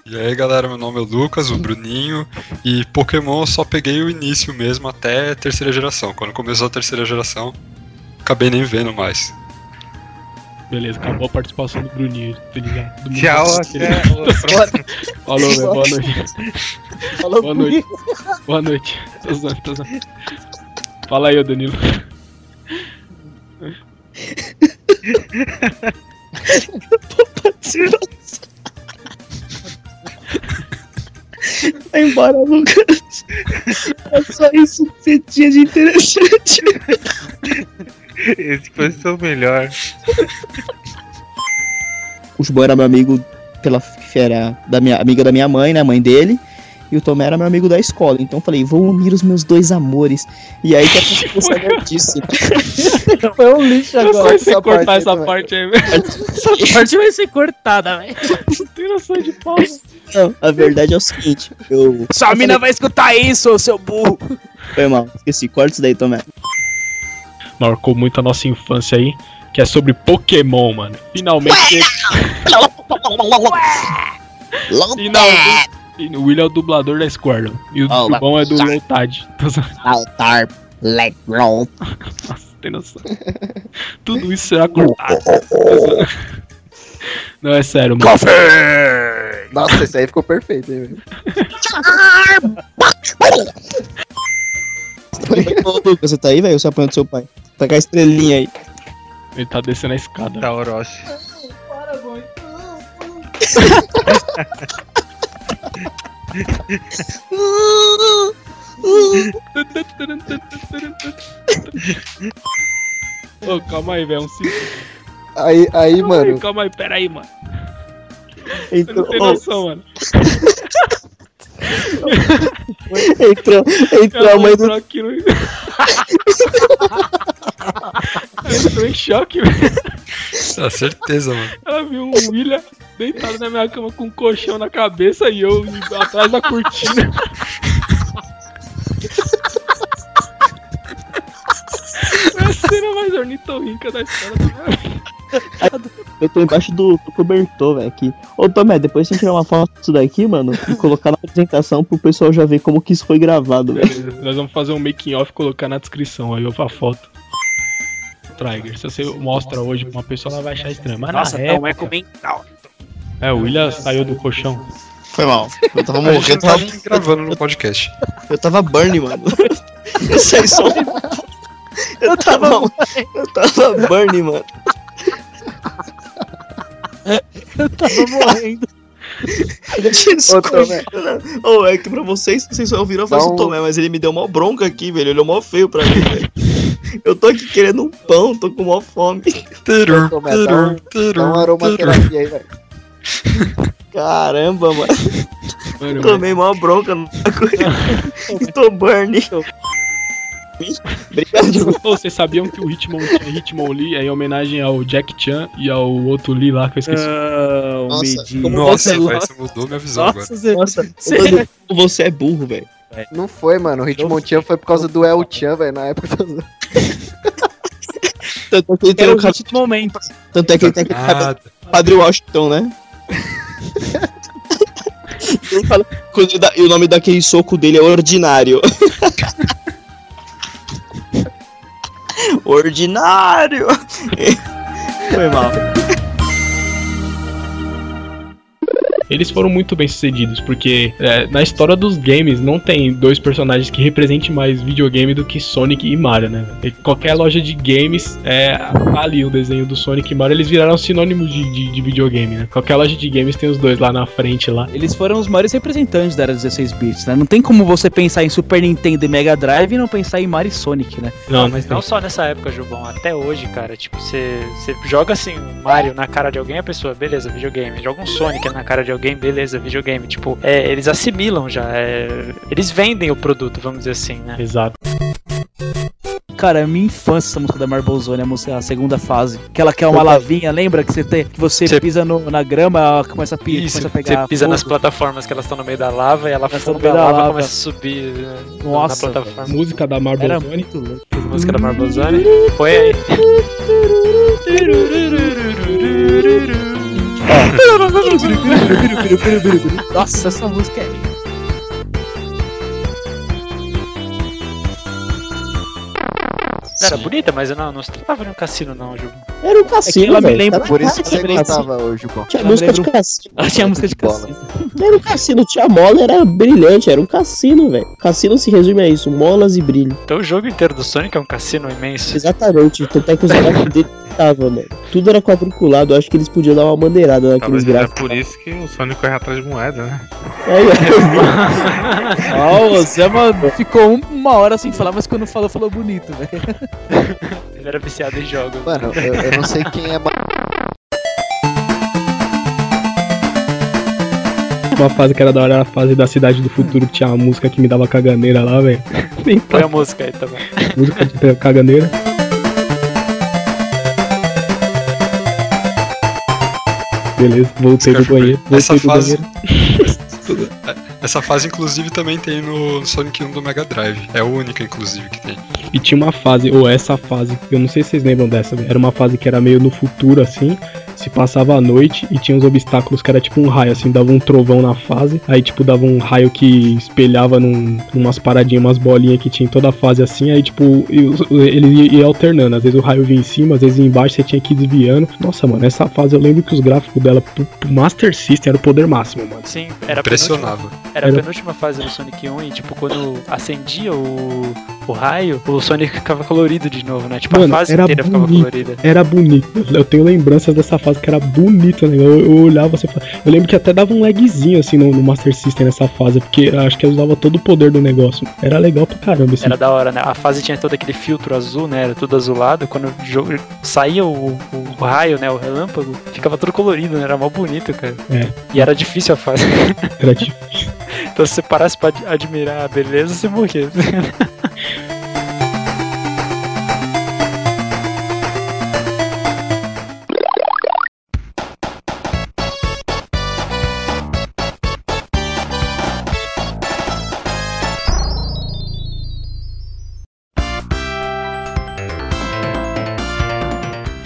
E aí, galera, meu nome é Lucas, o Bruninho. E Pokémon eu só peguei o início mesmo até terceira geração. Quando começou a terceira geração, acabei nem vendo mais. Beleza, acabou a participação do Bruninho. Tá ligado? Todo mundo- Tchau, o próximo. Falou, velho. Boa noite. Falou Boa noite. Boa noite. Tô zoando, tô zoando. Fala aí, ô Danilo. Vai embora, Lucas. É só isso que você tinha de interessante. Esse foi o seu melhor. O Jubão era meu amigo pela que era da minha amiga da minha mãe, né, mãe dele. E o Tomé era meu amigo da escola. Então eu falei, vou unir os meus dois amores. E aí que aconteceu essa nerdice. Foi um lixo Eu agora. só sei cortar essa parte aí, velho. Essa parte vai ser cortada, velho. Não tem noção de pausa. Não, a verdade é o seguinte, eu. Sua eu mina falei, vai escutar isso, seu burro. Foi mal, esqueci. Corta isso daí, Tomé. Marcou muito a nossa infância aí, que é sobre Pokémon, mano. Finalmente. Finalmente. O William é o dublador da Squirtle. E o Oh, é do Lotad. Altar, let roll. Nossa, tem noção. Tudo isso será cortado. Não, é sério, mano. Nossa, esse aí ficou perfeito, hein, velho. Lucas, você tá aí, velho? Você apanhou do seu pai. Tá com a estrelinha aí. Ele tá descendo a escada. Tá, Orochi. Ô, calma aí, velho. Um segundo. Aí, aí, Calma aí, mano. calma aí, pera aí, mano. Você Entrou, não tem noção, mano. Entrou, entrou a mãe do. entrou aqui no... Ela entrou em choque, velho. Ah, certeza, mano. Ela viu o William deitado na minha cama com um colchão na cabeça e eu atrás da cortina. É a cena mais ornitorrinca da história da minha vida. Eu tô embaixo do, do cobertor, velho, aqui. Ô, Tomé, depois você tirar uma foto disso daqui, mano, e colocar na apresentação pro pessoal já ver como que isso foi gravado, velho. Beleza, Nós vamos fazer um making off e colocar na descrição aí, a foto. Trigger, se você mostra hoje pra uma pessoa, ela vai achar estranho. Mas Nossa, na não é época, mental. É, o William saiu do colchão. Foi mal. Eu tava morrendo. Eu tava, gravando no podcast. eu tava burn, mano. Eu sei só. Eu tava. Eu tava burn, mano. Eu tava morrendo. Ô, Tomé. Ô, é que pra vocês, vocês só ouviram a voz do Tomé, mas ele me deu mó bronca aqui, velho. Ele olhou mó feio pra mim, velho. Eu tô aqui querendo um pão, tô com mó fome. Terur, Tomé, dá um- Dá uma aromaterapia aí, velho. Caramba, mano. Mano, Tomei mó bronca no bagulho. Tô burn. Obrigado. Vocês sabiam que o Hitmon tinha Hitmonlee é em homenagem ao Jack Chan e ao outro Lee lá que eu esqueci. Não, Nossa, medinho. como Nossa, você- velho, você mudou minha visão agora. Nossa, você... Nossa, Cê- ô, Danilo, você é burro, velho. Não foi, mano. O Hitmonchan foi por causa do El Chan, velho, na época do... Tanto é que ele tem Era o do momento. Tanto é que ele tem aquele cabelo. Padre Washington, né? E o nome daquele soco dele é Ordinário. Ordinário! Foi mal. Eles foram muito bem sucedidos, porque é, na história dos games não tem dois personagens que representem mais videogame do que Sonic e Mario, né? E qualquer loja de games é tá ali o desenho do Sonic e Mario, eles viraram sinônimos de, de, de videogame, né? Qualquer loja de games tem os dois lá na frente lá. Eles foram os maiores representantes da era 16 bits, né? Não tem como você pensar em Super Nintendo e Mega Drive e não pensar em Mario e Sonic, né? Não, Mas não só nessa época, Jubão, até hoje, cara. Tipo, você você joga assim, um Mario na cara de alguém, a pessoa, beleza, videogame. Joga um Sonic na cara de alguém, beleza, videogame. Tipo, é, eles assimilam já. é, eles vendem o produto, vamos dizer assim, né? Exato. Cara, é minha infância essa música da Marble Zone, a, música, a segunda fase. Aquela que é uma lavinha, lembra? Que você, tem, que você Você- pisa no- na grama, ela começa a, pi- Isso, começa a pegar. você pisa fogo. nas plataformas que elas estão no meio da lava e ela afunda a lava e lava. começa a subir né, Nossa, na plataforma. Música da Marble Era Zone. muito louco. A música da Marble Zone. Põe aí. Nossa, essa música é. Era bonita, mas eu não, não estava no cassino, não, Jubão. Era um É cassino, me velho. lembra. Tá Por isso que você gostava hoje, João. Tinha Ela me música de cassino. Ela tinha música de cassino. Era um cassino, tinha mola, era brilhante, era um cassino, velho. Cassino se resume a isso, molas e brilho. Então o jogo inteiro do Sonic é um cassino imenso. Exatamente, tanto é que os gráficos dele tava, mano. Tudo era quadriculado, eu acho que eles podiam dar uma maneirada naqueles Talvez gráficos. por isso que o Sonic corre atrás de moeda, né? Aí, ó. O Zé mano, ficou um- uma hora sem falar, mas quando falou, falou bonito, velho. Ele era viciado em jogos. Mano, eu, eu não sei quem é. Uma fase que era da hora era a fase da Cidade do Futuro, que tinha uma música que me dava caganeira lá, velho. Põe tá a música aí também. música de caganeira. Beleza, voltei do banheiro. Voltei Essa do fase. banheiro. Essa fase, inclusive, também tem no Sonic 1 do Mega Drive. É a única, inclusive, que tem. E tinha uma fase, ou essa fase, eu não sei se vocês lembram dessa, velho. era uma fase que era meio no futuro, assim, se passava a noite e tinha uns obstáculos que era tipo um raio, assim, dava um trovão na fase, aí tipo dava um raio que espelhava num, numas paradinhas, umas bolinhas que tinha em toda a fase, assim, aí tipo, e ele ia, ia alternando, às vezes o raio vinha em cima, às vezes embaixo, você tinha que ir desviando. Nossa, mano, essa fase eu lembro que os gráficos dela pro, pro Master System era o poder máximo, mano. Sim, era Impressionava. Era a penúltima fase do Sonic 1 e, tipo, quando acendia o, o raio, o Sonic ficava colorido de novo, né? Tipo, Mano, a fase inteira ficava bonito. colorida. Era bonito. Eu tenho lembranças dessa fase que era bonita, né? Eu, eu olhava assim, eu lembro que até dava um lagzinho assim no, no Master System nessa fase, porque acho que eu usava todo o poder do negócio. Era legal pra caramba esse Era da hora, né? A fase tinha todo aquele filtro azul, né? Era tudo azulado. Quando saía o, o raio, né? O relâmpago, ficava todo colorido, né? Era mó bonito, cara. É. E era difícil a fase. Era difícil. então se você parasse pra ad- admirar a beleza, você morria.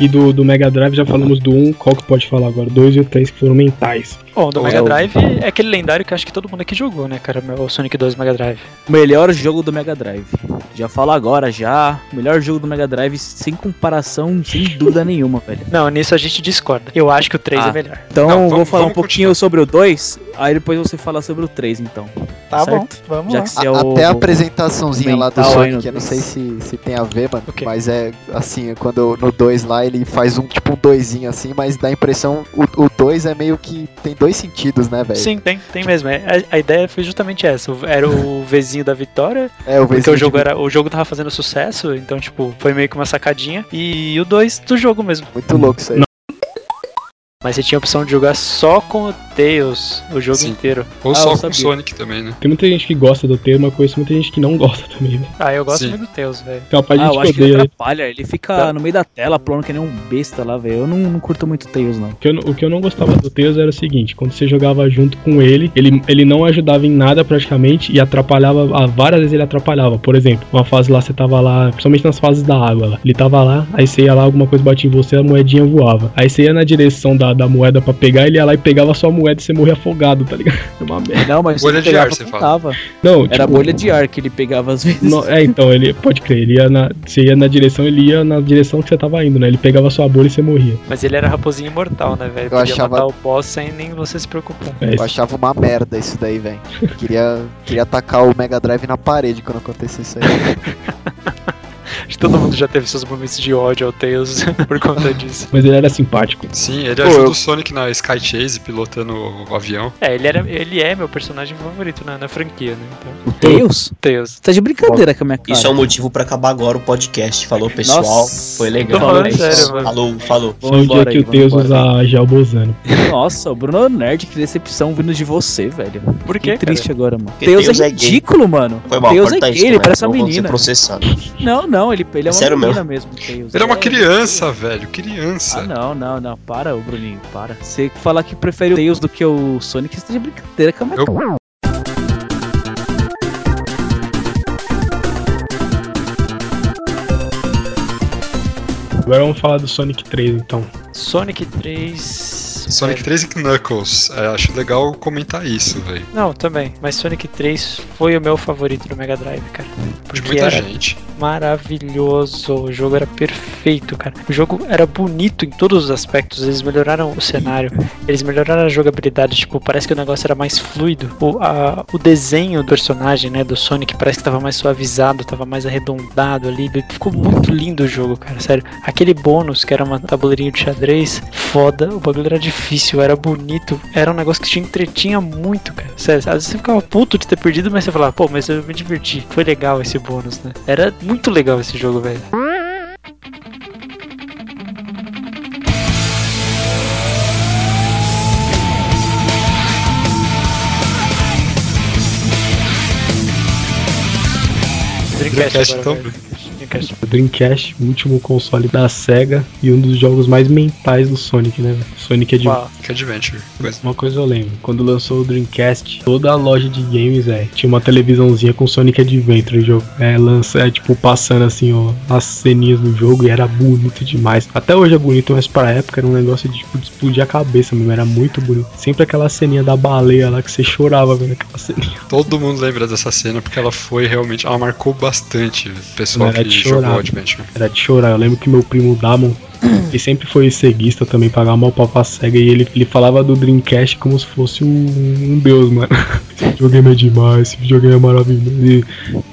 E do, do Mega Drive já falamos do 1, qual que pode falar agora? Dois e o 3 que foram mentais. Bom, do Mega é o- Drive é aquele lendário que eu acho que todo mundo aqui jogou, né, cara? O Sonic 2 Mega Drive. Melhor jogo do Mega Drive. Já falo agora, já. Melhor jogo do Mega Drive, sem comparação, sem dúvida nenhuma, velho. Não, nisso a gente discorda. Eu acho que o 3 Ah. é melhor. Então, Não, vou vamos- falar um pouquinho sobre o 2, aí depois você fala sobre o 3, então. Tá Certo? bom, vamos Já lá. que você é o. Até a apresentaçãozinha lá do Sonic, no eu não sei se, se tem a ver, mano. O quê? Mas é assim, quando no 2 lá ele faz um tipo um doisinho assim, mas dá a impressão. O 2 é meio que tem dois sentidos, né, velho? Sim, tem, tem mesmo. É, A, a ideia foi justamente essa. o- Era o vizinho da vitória, É, o porque vizinho o jogo, de- era, o jogo tava fazendo sucesso, então, tipo, foi meio que uma sacadinha. E o 2 do jogo mesmo. Muito louco isso aí. Mas você tinha a opção de jogar só com o Tails o jogo Sim. inteiro. Ou Ah, só com o. Sonic também, né? Tem muita gente que gosta do Tails, mas conheço muita gente que não gosta também, velho. Ah, eu gosto Sim. muito do Tails, velho. Tem uma parte Ah, eu que acho que ele atrapalha. Ele fica no meio da tela, pulando que nem um besta lá, velho. Eu não, não curto muito Tails, não. O que, eu, não- o que eu não gostava do Tails era o seguinte: quando você jogava junto com ele, ele, ele não ajudava em nada praticamente e atrapalhava. ah, várias vezes ele atrapalhava. Por exemplo, uma fase lá você tava lá, principalmente nas fases da água lá. Ele tava lá, aí você ia lá, alguma coisa batia em você, a moedinha voava. Aí você ia na direção da, da moeda pra pegar, ele ia lá e pegava a sua moeda e você morria afogado, tá ligado? É uma merda. Não, mas Bolha de pegava, ar, você fala. contava. Não, Era tipo, bolha de ar que ele pegava às vezes. no- é, então, ele pode crer, ele ia na. Você ia na direção, ele ia na direção que você tava indo, né? Ele pegava a sua bolha e você morria. Mas ele era raposinho imortal, né, velho? Eu Podia achava- matar o boss sem nem você se preocupar. É, Eu achava uma merda isso daí, velho. Queria, queria atacar o Mega Drive na parede quando acontecesse isso aí. Acho que todo mundo já teve seus momentos de ódio ao Tails por conta disso. Mas ele era simpático. Sim, ele Pô, ajuda eu- o Sonic na Sky Chase, pilotando o avião. É, ele, era, ele é meu personagem favorito na, na franquia, né? Então, O Tails? Tails. Tá de brincadeira com a minha cara. Isso é um motivo pra acabar agora o podcast. Falou, pessoal. Nossa. Foi legal. Falando é sério, mano. Falou, falou. Vamos o dia que o Tails usar gel bozano. Nossa, o Bruno é Nerd, que decepção vindo de você, velho. Por Que triste agora, mano. Porque Tails Tails é é ridículo, mano. Foi mal, é isso, gay, ele né? parece uma menina. Não, não, ele, ele é uma Sério menina mesmo, Tails. Ele é uma criança, velho. Criança. Ah, não, não, não. Para, ô Bruninho, para. Você falar que prefere o Tails do que o Sonic, você tá de brincadeira com a minha Eu-. Agora vamos falar do Sonic 3, então. Sonic 3. Sonic 3 e Knuckles. É, acho legal comentar isso, velho. Não, também. Mas Sonic 3 foi o meu favorito do Mega Drive, cara. De Porque muita era gente. maravilhoso. O jogo era perfeito, cara. O jogo era bonito em todos os aspectos. Eles melhoraram o cenário, eles melhoraram a jogabilidade. Tipo, parece que o negócio era mais fluido. O, a- o desenho do personagem, né, do Sonic, parece que tava mais suavizado, tava mais arredondado ali. Ficou muito lindo o jogo, cara. Sério. Aquele bônus que era uma tabuleirinho de xadrez, foda. O bagulho era difícil, era bonito. Era um negócio que te entretinha muito, cara. Sério, às vezes você ficava puto de ter perdido, mas você falava, pô, mas eu me diverti. Foi legal esse bônus, né? Era muito legal esse jogo, velho. Dreamcast agora, também. Dreamcast. O Dreamcast, o último console da SEGA e um dos jogos mais mentais do Sonic, né? Sonic Adventure. Sonic Adventure. Uma coisa eu lembro, quando lançou o Dreamcast, toda a loja de games, é, tinha uma televisãozinha com Sonic Adventure no jogo. É, lança, é tipo passando assim, ó, as ceninhas do jogo e era bonito demais. Até hoje é bonito, mas pra época era um negócio de, tipo, de explodir a cabeça mesmo, era muito bonito. Sempre aquela ceninha da baleia lá que você chorava vendo aquela ceninha. Todo mundo lembra dessa cena porque ela foi realmente. Ela marcou bastante o pessoal que chorar. Adventure. Era de chorar. Eu lembro que meu primo Damon, ele sempre foi ceguista também, pagava mal pau pra SEGA e ele, ele falava do Dreamcast como se fosse um, um deus, mano. Esse videogame é demais, esse videogame é maravilhoso. E,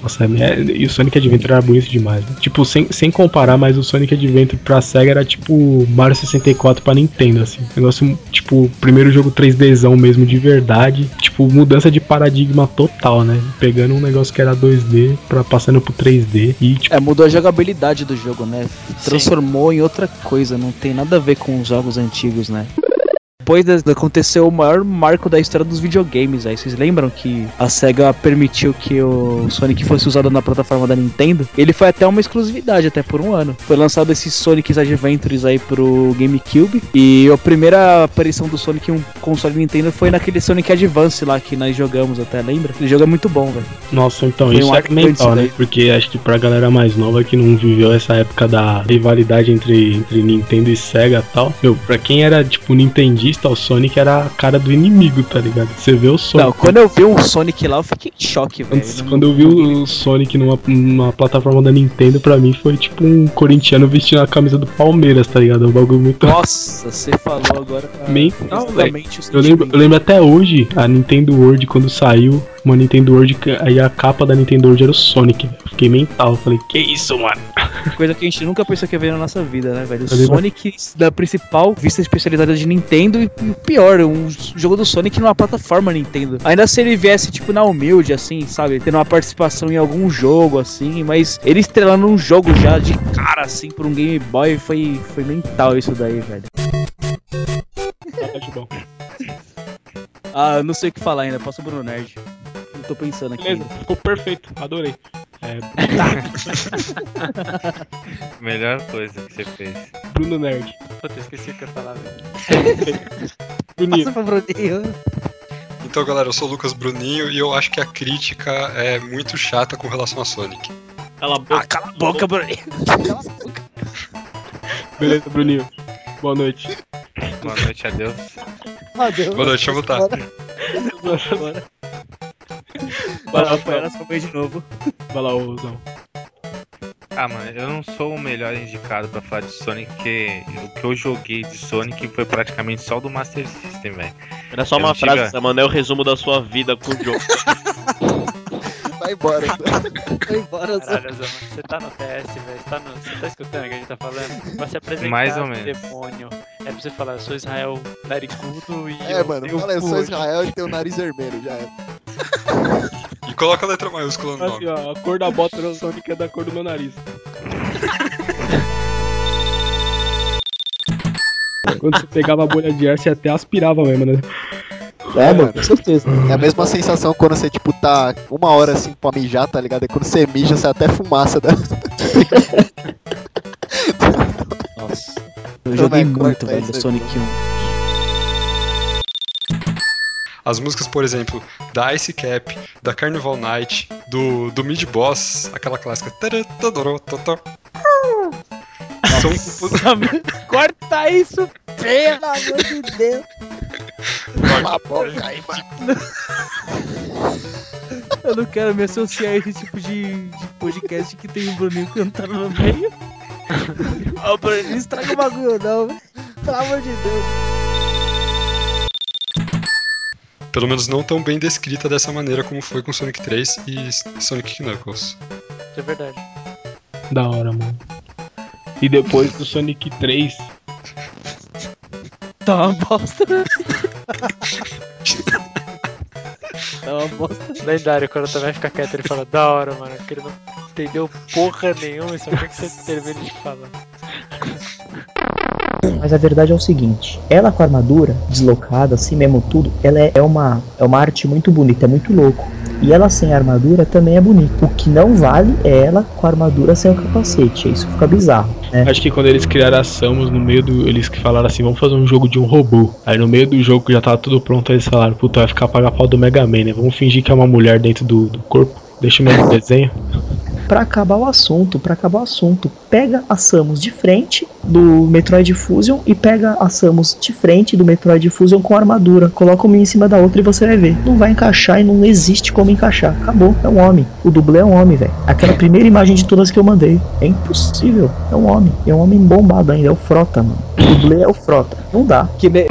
nossa, é, e o Sonic Adventure era bonito demais. né? Tipo, sem, sem comparar, mas o Sonic Adventure pra SEGA era tipo Mario 64 pra Nintendo, assim. Negócio, tipo, primeiro jogo 3Dzão mesmo de verdade. Tipo, mudança de paradigma total, né? Pegando um negócio que era 2D pra passando pro 3D. E, tipo, É, mudou a jogabilidade do jogo, né? Transformou em outra coisa, não tem nada a ver com os jogos antigos, né? Depois de- aconteceu o maior marco da história dos videogames aí. Vocês lembram que a SEGA permitiu que o Sonic fosse usado na plataforma da Nintendo? Ele foi até uma exclusividade, até por um ano. Foi lançado esses Sonic Adventures aí pro GameCube. E a primeira aparição do Sonic em um console Nintendo foi naquele Sonic Advance lá que nós jogamos até, lembra? Aquele jogo é muito bom, velho. Nossa, então, Foi isso um é mental, né? Porque acho que pra galera mais nova que não viveu essa época da rivalidade entre, entre Nintendo e Sega e tal, meu, pra quem era, tipo, nintendista, o Sonic era a cara do inimigo, tá ligado? Você vê o Sonic. Não, quando eu vi um Sonic lá, eu fiquei em choque, velho. Quando eu vi o Sonic numa, numa plataforma da Nintendo, pra mim foi tipo um corintiano vestindo a camisa do Palmeiras, tá ligado? É um bagulho muito. Nossa, você falou agora. ah, Mental, o Eu lembro, eu lembro até hoje, a Nintendo World, quando saiu, uma Nintendo World, aí a capa da Nintendo World era o Sonic, velho. Fiquei mental, falei, que isso, mano? Coisa que a gente nunca pensou que ia ver na nossa vida, né, velho? O Sonic da principal vista especializada de Nintendo e o pior, um jogo do Sonic numa plataforma Nintendo. Ainda se ele viesse, tipo, na humilde, assim, sabe? Tendo uma participação em algum jogo, assim, mas ele estrelando um jogo já de cara, assim, por um Game Boy, foi, foi mental isso daí, velho. bom. Ah, eu não sei o que falar ainda, posso Bruno Nerd. Tô pensando aqui. Beleza, ficou perfeito, adorei. É, Melhor coisa que você fez. Bruno Nerd. Puta, esqueci o que eu velho. Bruninho. Passa pra Bruninho. Então, galera, eu sou o Lucas Bruninho e eu acho que a crítica é muito chata com relação a Sonic. Cala a boca. Ah, cala a boca, Bruninho. Beleza, Bruninho. Boa noite. Boa noite, adeus. Adeus. Boa noite, deixa eu voltar. Bora. Vai Vai lá, apoiar nossa mãe de novo. Vai lá, Zão. Ah, mano, eu não sou o melhor indicado pra falar de Sonic, porque o que eu joguei de Sonic foi praticamente só do Master System, velho. Era só Eu uma não tive- frase, mano. É o resumo da sua vida com o jogo. Vai embora. Vai embora. Caralho, Zão, você tá no PS, velho. Você tá, no... você tá escutando o que a gente tá falando? Vai se apresentar Mais ou menos. demônio. É pra você falar, eu sou Israel narigudo e. É, eu mano, fala, eu sou. Israel e tenho o nariz vermelho, já é. E coloca a letra maiúscula no Assim, nome. ó, a cor da bota do Sonic é da cor do meu nariz. Quando você pegava a bolha de ar, você até aspirava mesmo, né? É, mano, com certeza. É a mesma sensação quando você, tipo, tá uma hora assim pra mijar, tá ligado? E quando você mija, você até fumaça da. Nossa. Eu joguei vai, muito, corta velho, aí. Sonic 1. As músicas, por exemplo, da Ice Cap, da Carnival Night, do, do Mid Boss, aquela clássica. Corta isso, pelo amor de Deus. Cala a boca aí, mano. Eu não quero me associar a esse tipo de, de podcast que tem o Bruninho cantando no meio. Ó, o Bruninho estraga o bagulho, não, velho. Pelo amor de Deus. pelo menos não tão bem descrita dessa maneira como foi com Sonic 3 e Sonic Knuckles. Isso é verdade. Da hora, mano. E depois do Sonic 3, Tá uma bosta. tá uma bosta. Lendário, quando vai ficar quieto, ele fala, da hora, mano, que ele não entendeu porra nenhuma, só quer que você termine de falar. Mas a verdade é o seguinte, ela com a armadura deslocada, assim mesmo tudo, ela é, é uma, é uma arte muito bonita, é muito louco. E ela sem armadura também é bonita. O que não vale é ela com a armadura sem o capacete. Isso fica bizarro, né? acho que quando eles criaram a Samus, no meio do. Eles que falaram assim, vamos fazer um jogo de um robô. Aí no meio do jogo que já tava tudo pronto, eles falaram, puta, vai ficar paga pau do Mega Man, né? Vamos fingir que é uma mulher dentro do, do corpo. Deixa o mesmo desenho. Pra acabar o assunto, pra acabar o assunto, pega a Samus de frente do Metroid Fusion e pega a Samus de frente do Metroid Fusion com armadura. Coloca uma em cima da outra e você vai ver. Não vai encaixar e não existe como encaixar. Acabou, é um homem. O dublê é um homem, velho. Aquela primeira imagem de todas que eu mandei. É impossível. É um homem. É um homem bombado ainda. É o Frota, mano. O dublê é o Frota. Não dá. Que ne...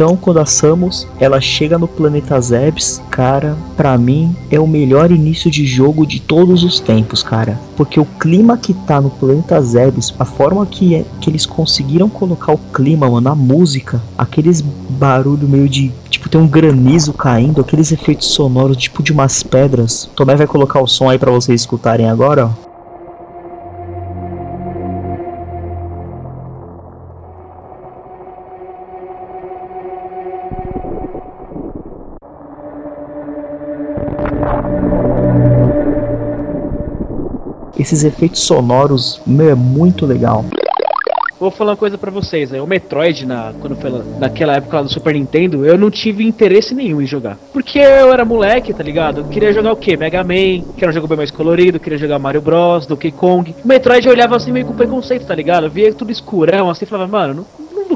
Então, quando a Samus ela chega no planeta Zebes, cara, pra mim é o melhor início de jogo de todos os tempos, cara. Porque o clima que tá no planeta Zebes, a forma que, é, que eles conseguiram colocar o clima, mano, a música, aqueles barulho meio de. Tipo, tem um granizo caindo, aqueles efeitos sonoros, tipo de umas pedras. Tomé vai colocar o som aí pra vocês escutarem agora, ó. Esses efeitos sonoros, meu, é muito legal. Vou falar uma coisa pra vocês, né? O Metroid, na, quando foi naquela época lá do Super Nintendo, eu não tive interesse nenhum em jogar. Porque eu era moleque, tá ligado? Eu queria jogar o quê? Mega Man, que era um jogo bem mais colorido, queria jogar Mario Bros, Donkey Kong. O Metroid eu olhava assim meio com preconceito, tá ligado? Eu via tudo escurão, assim, falava, mano, não,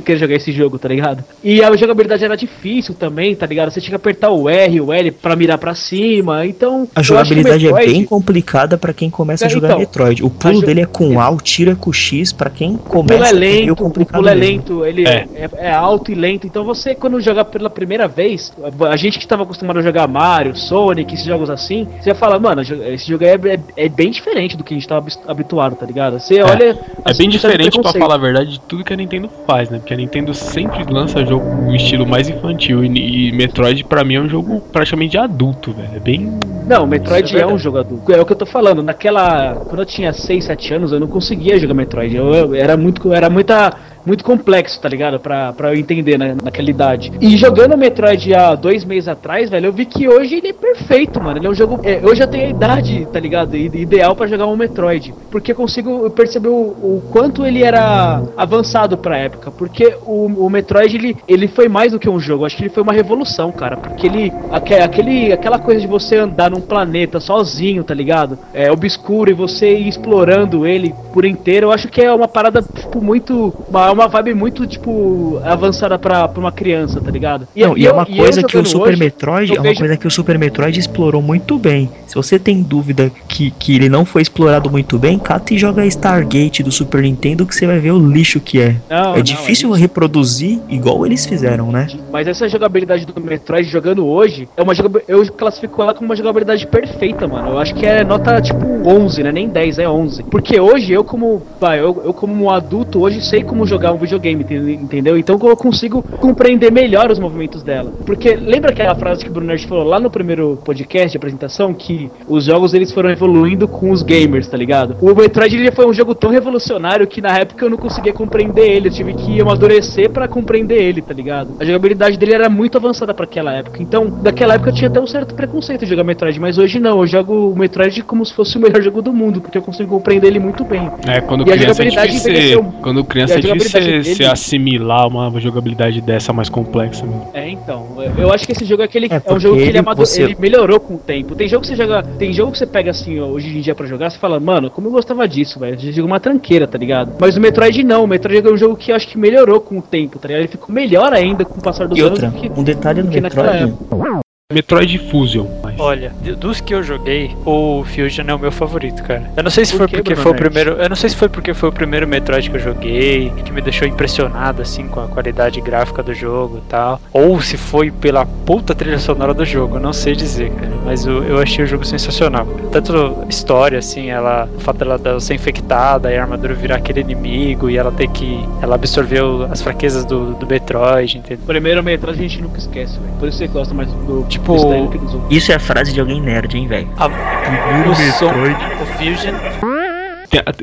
quero jogar esse jogo, tá ligado? E a jogabilidade era difícil também, tá ligado? Você tinha que apertar o R, o L pra mirar pra cima, então... A eu acho que o jogabilidade é Metroid- bem complicada pra quem começa a É, jogar então, Metroid. O pulo a dele é com A, o tiro é com X, pra quem O começa pulo é meio lento, o complicado pulo é mesmo. lento, ele É. é. é alto e lento. Então você, quando jogar pela primeira vez, a gente que estava acostumado a jogar Mario, Sonic, esses jogos assim, você vai falar, mano, esse jogo é, é, é bem diferente do que a gente tava habituado, tá ligado? Você olha. É assim, bem diferente, pra falar a verdade, de tudo que a Nintendo faz, né? Porque a Nintendo sempre lança jogo no estilo mais infantil. E, e Metroid, pra mim, é um jogo praticamente adulto, velho. É bem. Não, Metroid é é, um jogo adulto. É o que eu tô falando. Naquela. Quando eu tinha 6, 7 anos, eu não conseguia jogar Metroid. Eu, eu- era muito. Era muita. Muito complexo, tá ligado? Pra, pra eu entender na, naquela idade. E jogando o Metroid há dois meses atrás, velho, eu vi que hoje ele é perfeito, mano. Ele é um jogo. é, eu tenho a idade, tá ligado? Ideal pra jogar um Metroid. Porque eu consigo perceber o, o quanto ele era avançado pra época. Porque o, o Metroid, ele, ele foi mais do que um jogo. Eu acho que ele foi uma revolução, cara. Porque ele. aque- Aquele, aquela coisa de você andar num planeta sozinho, tá ligado? É obscuro e você ir explorando ele por inteiro. Eu acho que é uma parada, tipo, muito. Uma, uma vibe muito, tipo, avançada pra, pra uma criança, tá ligado? Não, e, é uma eu coisa que o Super hoje, Metroid é uma vejo- coisa que o Super Metroid explorou muito bem. Se você tem dúvida que, que ele não foi explorado muito bem, cata e joga Stargate do Super Nintendo que você vai ver o lixo que é. Não, é não, difícil reproduzir igual eles fizeram, né? Mas essa jogabilidade do Metroid jogando hoje é uma jogabilidade. Eu classifico ela como uma jogabilidade perfeita, mano. Eu acho que é nota tipo 11, né? Nem 10, é 11. Porque hoje eu, como. Vai, eu, eu como um adulto, hoje sei como jogar um videogame, enten- entendeu? Então eu consigo compreender melhor os movimentos dela. Porque lembra aquela frase que o Bruno Nerd falou lá no primeiro podcast de apresentação? Que os jogos eles foram evoluindo com os gamers, tá ligado? O Metroid ele foi um jogo tão revolucionário que na época eu não conseguia compreender ele. Eu tive que amadurecer pra compreender ele, tá ligado? A jogabilidade dele era muito avançada pra aquela época. Então, naquela época eu tinha até um certo preconceito de jogar Metroid, mas hoje não. Eu jogo o Metroid como se fosse o melhor jogo do mundo, porque eu consigo compreender ele muito bem. É, quando E a criança é jogabilidade difícil envelheceu- você, quando criança a é difícil jogabilidade você dele- assimilar uma jogabilidade dessa mais complexa. Né? É, então, eu acho que esse jogo é aquele é, um porque jogo que ele, ele- amado- você- ele melhorou com o tempo. Tem jogo que você joga, tem jogo que você pega assim, hoje em dia pra jogar, você fala, mano, como eu gostava disso, velho. Esse jogo é uma tranqueira, tá ligado? Mas o Metroid não, o Metroid é um jogo que eu acho que melhorou com o tempo, tá ligado? Ele ficou melhor ainda com o passar dos E anos outra, do que um detalhe no do Metroid. época. Metroid Fusion. Olha, de- dos que eu joguei, o Fusion é o meu favorito, cara. Eu não sei se Por foi que, porque Bruno foi o primeiro. Eu não sei se foi porque foi o primeiro Metroid que eu joguei, que me deixou impressionado assim com a qualidade gráfica do jogo e tal. Ou se foi pela puta trilha sonora do jogo, não sei dizer, cara. Mas eu, eu achei o jogo sensacional. Tanto a história, assim, ela. O fato dela, dela ser infectada e a armadura virar aquele inimigo e ela ter que. Ela absorveu as fraquezas do, do Metroid, entendeu? Primeiro Metroid a gente nunca esquece, velho. Por isso você gosta mais do Tipo, outros. Isso é a frase de alguém nerd, hein, velho? A- Primeiro o som, o Fusion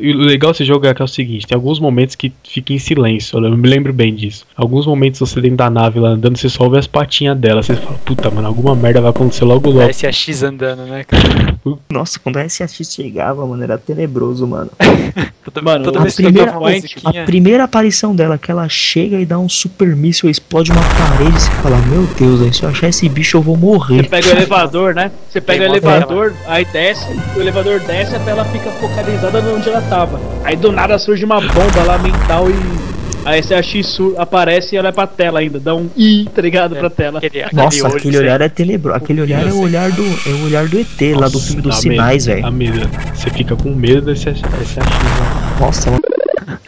o legal desse jogo é que é o seguinte: tem alguns momentos que fica em silêncio. Eu me lembro bem disso. Alguns momentos você dentro da nave lá andando, você só ouve as patinhas dela. Você fala, puta, mano, alguma merda vai acontecer logo logo. Parece a X andando, né, cara? Nossa, quando a SAX chegava, mano, era tenebroso, mano. Toda, Mano, toda a vez que primeira- uma A musiquinha. primeira aparição dela, que ela chega e dá um super míssil, explode uma parede, você fala, meu Deus, aí, se eu achar esse bicho eu vou Você morrer. pega o elevador, né? Você pega o elevador, aí desce, o elevador desce até ela fica focalizada onde ela tava. Aí do nada surge uma bomba lá mental e. Aí esse AX sur- aparece e ela é pra tela ainda, dá um I, tá ligado? Pra tela. Aquele, Nossa, olho aquele olhar é tenebroso. Aquele olhar é o olhar do, é o olhar do ET, lá do Nossa, filme dos sinais, velho. Você fica com medo desse, desse achismo. Nossa, mano.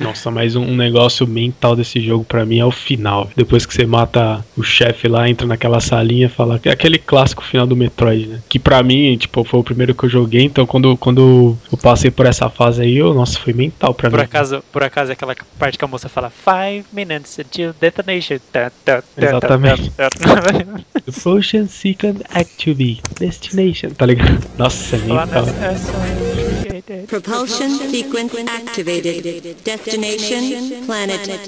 Nossa, mas um, negócio mental desse jogo pra mim é o final. Depois que você mata o chefe lá, entra naquela salinha, fala que é aquele clássico final do Metroid, né? Que pra mim, tipo, foi o primeiro que eu joguei, então quando, quando eu passei por essa fase aí, eu, nossa, foi mental pra Por mim. acaso, por acaso é aquela parte que a moça fala Five minutes until detonation. Tá, tá, tá, Exatamente. tá, tá, tá. The Potion Second Activity Destination, tá ligado? Nossa, é mental. nessa- Propulsion sequence activated. Destination planet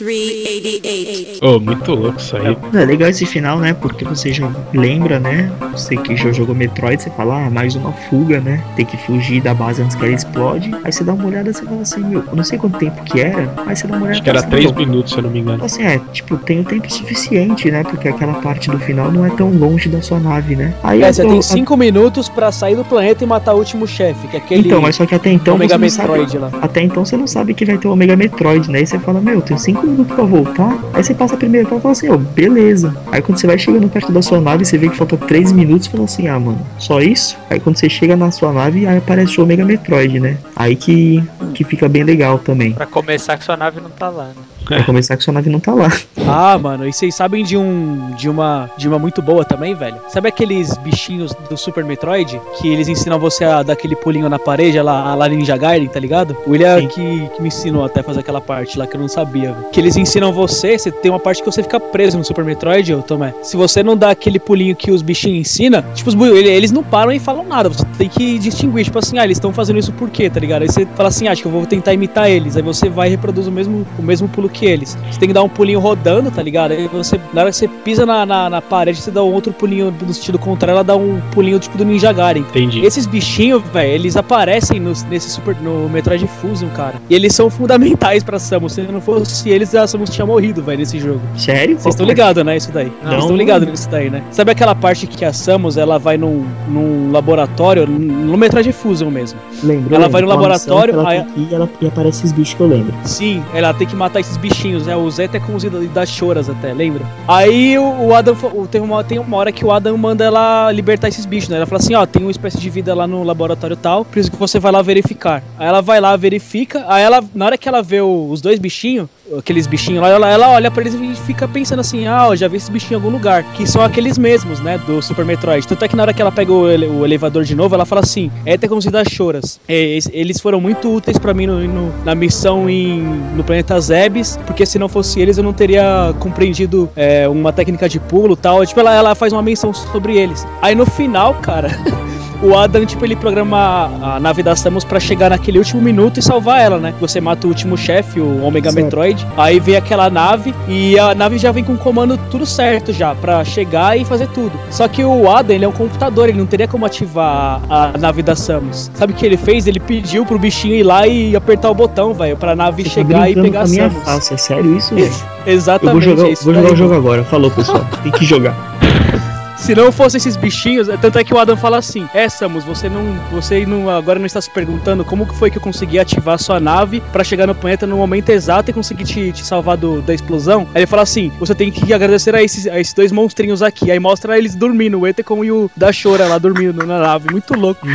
SR-388. Ô, muito louco isso aí. É legal esse final, né? Porque você já lembra, né? Você que já jogou Metroid, você fala, ah, mais uma fuga, né? Tem que fugir da base antes que ela explode. Aí você dá uma olhada e você fala assim, meu, eu não sei quanto tempo que era, mas você dá uma olhada Acho que era fala assim, 3 meu, minutos, se eu não me engano. Assim, é, tipo, tem o tempo suficiente, né? Porque aquela parte do final não é tão longe da sua nave, né? Aí É, você tô- tem 5 minutos pra sair do planeta e matar o último chefe, é aquele. Então, mas só que até então Omega você não sabe- lá. Até então você não sabe que vai ter o Omega Metroid, né? Aí você fala, meu, tem 5 minutos pra voltar. Aí você passa a primeira fase e fala assim, ó, beleza. Aí quando você vai chegando perto da sua nave, você vê que falta 3 minutos e fala assim, ah, mano, só isso? Aí quando você chega na sua nave, aí aparece o Omega Metroid, né? Aí que, que fica bem legal também. Pra começar que sua nave não tá lá, né? Vai começar que sua nave não tá lá. Ah, mano, e vocês sabem de um de uma de uma muito boa também, velho? Sabe aqueles bichinhos do Super Metroid que eles ensinam você a dar aquele pulinho na parede lá, lá Ninja Gaiden, tá ligado? O William que, que me ensinou até a fazer aquela parte lá que eu não sabia. velho. Que eles ensinam você, você tem uma parte que você fica preso no Super Metroid, ô Tomé. Se você não dá aquele pulinho que os bichinhos ensinam, tipo, os, eles não param e falam nada. Você tem que distinguir, tipo assim, ah, eles estão fazendo isso por quê, tá ligado? Aí você fala assim, ah, acho que eu vou tentar imitar eles. Aí você vai e reproduz o mesmo, o mesmo pulo que eles. Você tem que dar um pulinho rodando, tá ligado? Aí você, na hora que você pisa na, na, na parede, você dá um outro pulinho no sentido contrário, ela dá um pulinho tipo do Ninja Gaiden. Entendi. Esses bichinhos, velho, eles aparecem no, nesse super, no Metroid Fusion, cara. E eles são fundamentais pra Samus. Se não fosse eles, a Samus tinha morrido, velho, nesse jogo. Sério? Vocês estão ligados, né? Isso daí. Não. Vocês estão ligados nisso daí, né? Sabe aquela parte que a Samus ela vai num, num laboratório, no Metroid Fusion mesmo? Lembro. Ela lembro. vai no Uma laboratório, aí- Ela tem que ir, e ela, e aparece esses bichos que eu lembro. Sim, ela tem que matar esses bichinhos, né? Os Etecons e da- e das choras até, lembra? Aí o, o Adam o- tem uma, tem uma hora que o Adam manda ela libertar esses bichos, né? Ela fala assim, ó, tem uma espécie de vida lá no laboratório tal, por isso que você vai lá verificar. Aí ela vai lá, verifica, aí ela, na hora que ela vê o- os dois bichinhos, aqueles bichinhos lá, ela, ela olha pra eles e fica pensando assim, ah, eu já vi esses bichinhos em algum lugar, que são aqueles mesmos, né, do Super Metroid. Tanto é que na hora que ela pega o, ele- o elevador de novo, ela fala assim, Etecons e das choras. É, es- eles foram muito úteis pra mim no- no- na missão em, no planeta Zebes, porque se não fosse eles eu não teria compreendido é, uma técnica de pulo tal. Tipo, ela, ela faz uma menção sobre eles. Aí no final, cara. O Adam, tipo, ele programa a, nave da Samus pra chegar naquele último minuto e salvar ela, né? Você mata o último chefe, o Omega Certo. Metroid. Aí vem aquela nave e a nave já vem com o comando tudo certo já, pra chegar e fazer tudo. Só que o Adam, ele é um computador, ele não teria como ativar a, nave da Samus. Sabe o que ele fez? Ele pediu pro bichinho ir lá e apertar o botão, velho, pra nave Você tá chegar e brincando pegar a minha Samus. face, é sério isso, velho? Exatamente. Eu vou jogar, é isso vou jogar o jogo agora. Falou, pessoal. Tem que jogar. Se não fossem esses bichinhos, tanto é que o Adam fala assim: É, Samus, você não. Você não, agora não está se perguntando como que foi que eu consegui ativar sua nave pra chegar no planeta no momento exato e conseguir te, te salvar do- da explosão. Aí ele fala assim: você tem que agradecer a esses, a esses dois monstrinhos aqui. Aí mostra eles dormindo, o Etecon e o da Chora lá dormindo na nave. Muito louco.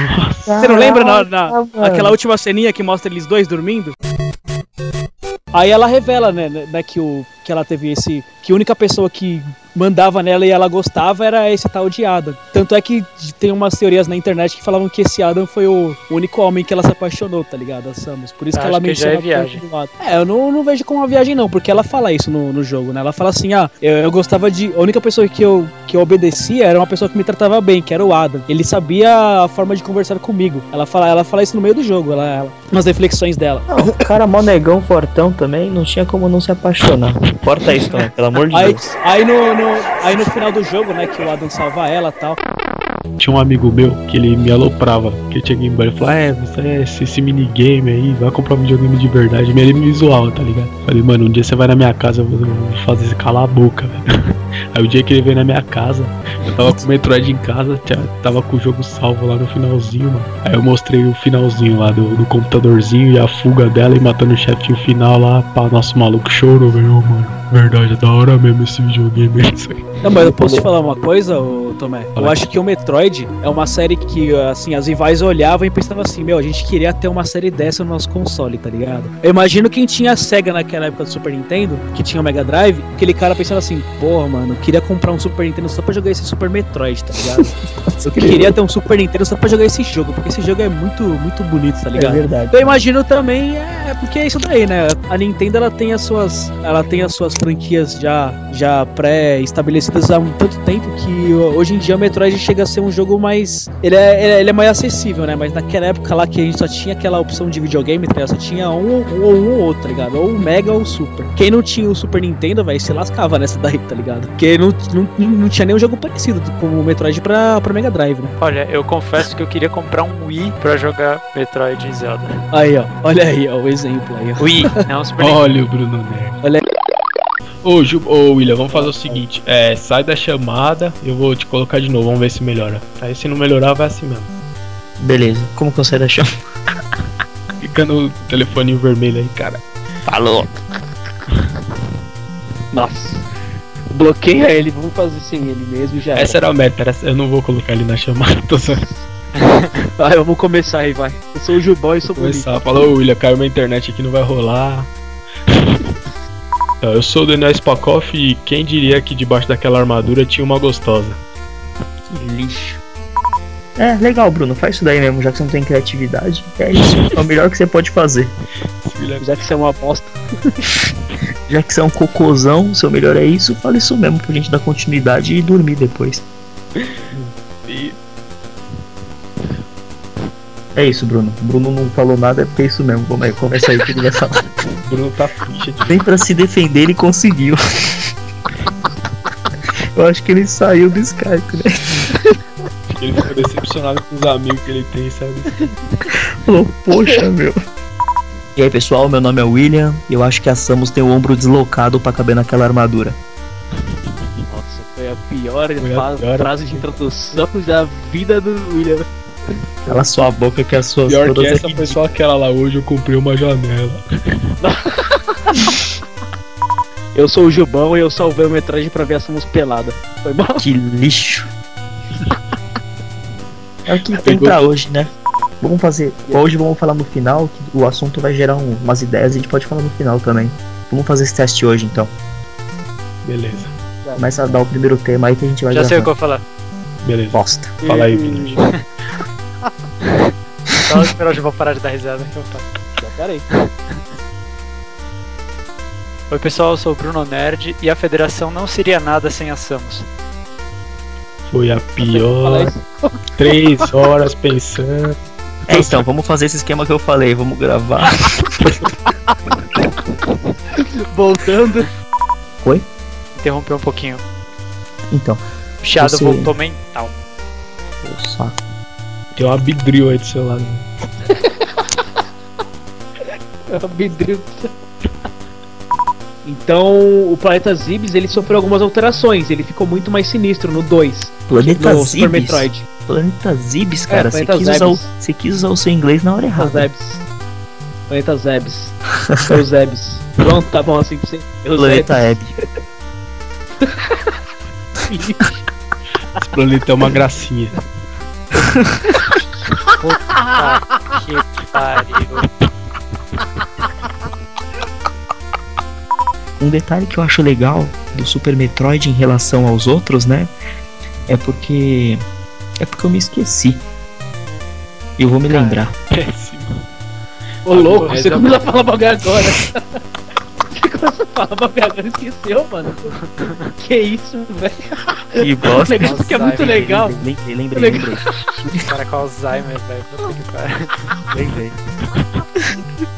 Você não lembra na, na- aquela última ceninha que mostra eles dois dormindo? Aí ela revela, né, né, que, o, que ela teve esse. Que a única pessoa que mandava nela e ela gostava era esse tal de Adam. Tanto é que tem umas teorias na internet que falavam que esse Adam foi o único homem que ela se apaixonou, tá ligado? A Samus. Por isso que Acho ela que já é menciona tanto viagem. do Adam. É, eu não, não vejo como uma viagem, não, porque ela fala isso no, no jogo, né? Ela fala assim: ah, eu, eu gostava de. A única pessoa que eu, que eu obedecia era uma pessoa que me tratava bem, que era o Adam. Ele sabia a forma de conversar comigo. Ela fala, ela fala isso no meio do jogo, ela, ela, nas reflexões dela. Não, o cara mó negão, fortão também, não tinha como não se apaixonar. Corta isso, também, pelo amor de Aí, Deus. aí, no, no- aí no final do jogo, né, que o Adam salva ela e tal. Tinha um amigo meu que ele me aloprava, que ele tinha Game Boy. Ele falou: É, você é esse, esse minigame aí, vai comprar um videogame de verdade. Ele me zoava, tá ligado? Falei, mano, um dia você vai na minha casa, eu vou fazer você calar a boca, velho. Aí o dia que ele veio na minha casa, eu tava com o Metroid em casa, tava com o jogo salvo lá no finalzinho, mano. Aí eu mostrei o finalzinho lá do, do computadorzinho e a fuga dela e matando o chefe final lá. Pá, nosso maluco chorou, velho, mano. Verdade, é da hora mesmo esse videogame, é aí. Não, mas eu posso te falar uma coisa, ô, Tomé? Eu acho que o Metroid é uma série que, assim, as rivais olhavam e pensavam assim, meu, a gente queria ter uma série dessa no nosso console, tá ligado? Eu imagino quem tinha a SEGA naquela época do Super Nintendo, que tinha o Mega Drive, aquele cara pensando assim, porra, mano, eu queria comprar um Super Nintendo só pra jogar esse Super Metroid, tá ligado? eu queria ter um Super Nintendo só pra jogar esse jogo, porque esse jogo é muito, muito bonito, tá ligado? É verdade. Eu imagino também, é porque é isso daí, né? A Nintendo ela tem as suas, ela tem as suas franquias já, já pré-estabelecidas há um tanto tempo que hoje em dia o Metroid chega a ser um jogo mais, ele é, ele é- é mais acessível, né? Mas naquela época lá que a gente só tinha aquela opção de videogame, tá ligado? só tinha um um ou um ou outro, tá ligado? Ou o Mega ou o Super. Quem não tinha o Super Nintendo, velho, se lascava nessa daí, tá ligado? Porque não, não, não tinha nenhum jogo parecido com o Metroid pra, pra Mega Drive, né? Olha, eu confesso que eu queria comprar um Wii pra jogar Metroid e Zelda. Aí, ó, olha aí, ó, o exemplo aí, ó. Wii, não Super. Olha o Bruno Nerd. Olha Ô, Ju, ô William, vamos fazer o seguinte: é, sai da chamada, eu vou te colocar de novo, vamos ver se melhora. Aí se não melhorar, vai assim mesmo. Beleza, como que eu saio da chama? Fica no telefoninho vermelho aí, cara. Falou. Nossa. Bloqueia ele, vamos fazer sem ele mesmo já Essa era a meta, era- eu não vou colocar ele na chamada, tô só Vai, vamos começar aí, vai. Eu sou o Jubó e sou bonito. começar. Falou, William, caiu minha internet aqui, não vai rolar. Eu sou o Daniel Spakoff e quem diria que debaixo daquela armadura tinha uma gostosa? Que lixo. É, legal, Bruno. Faz isso daí mesmo, já que você não tem criatividade. É isso. É o melhor que você pode fazer. Já que você é uma bosta. Já que você é um cocôzão, seu melhor é isso, fala isso mesmo pra gente dar continuidade e dormir depois. E É isso, Bruno. Bruno não falou nada, é porque é isso mesmo. Vamos aí, começa aí que ele vai falar. O Bruno tá ficha de. Nem pra se defender ele conseguiu. Eu acho que ele saiu do Skype, né? Ele ficou decepcionado com os amigos que ele tem, sabe? Falou, poxa, meu. E aí, pessoal, meu nome é William e eu acho que a Samus tem o ombro deslocado pra caber naquela armadura. Nossa, foi a pior, Foi a pior. frase de introdução da vida do William. Cala sua boca que as suas Pior que essa aqui- foi só aquela lá hoje, eu comprei uma janela. Eu sou o Gilbão e eu salvei o metragem pra ver a Samus pelada. Foi bom? Que lixo. É o que tem Pegou. pra hoje, né? Vamos fazer. Hoje vamos falar no final, que o assunto vai gerar um- umas ideias e a gente pode falar no final também. Vamos fazer esse teste hoje então. Beleza, Começa a dar o primeiro tema aí que a gente vai Já sei o que eu vou falar. beleza. Bosta. Fala aí, Vini. Só esperar eu vou parar de dar risada que eu falo. Já, peraí. Oi pessoal, eu sou o Bruno Nerd e a federação não seria nada sem a Samus. Foi a pior. Três horas pensando. É, então, vamos fazer esse esquema que eu falei, vamos gravar. Voltando. Interrompeu um pouquinho. Então, O chiado Você- voltou mental. o saco. Tem uma bidril aí do seu lado. Vidril. Então, o planeta Zibs ele sofreu algumas alterações. Ele ficou muito mais sinistro no 2. Planeta no Super. Metroid. Planeta Zibs, cara. você, Planeta quis usar o, Zebes. você quis usar o seu inglês na hora errada. Zebs. Planeta Zebs. Foi o Zebs. Pronto, tá bom assim pra você. Eu Planeta Hebe. Esse planeta é uma gracinha. Puta que pariu. Um detalhe que eu acho legal do Super Metroid em relação aos outros, né? É porque. É porque eu me esqueci. Eu vou me lembrar. Péssimo. Ô louco, você é começou a falar bagulho agora. A falar agora e esqueceu, mano. Que isso, velho. Que O bosta. negócio que é muito legal. Lembrei, lembrei, Legal. lembrei. Cara com Alzheimer, velho. Puta que pariu. Lembrei.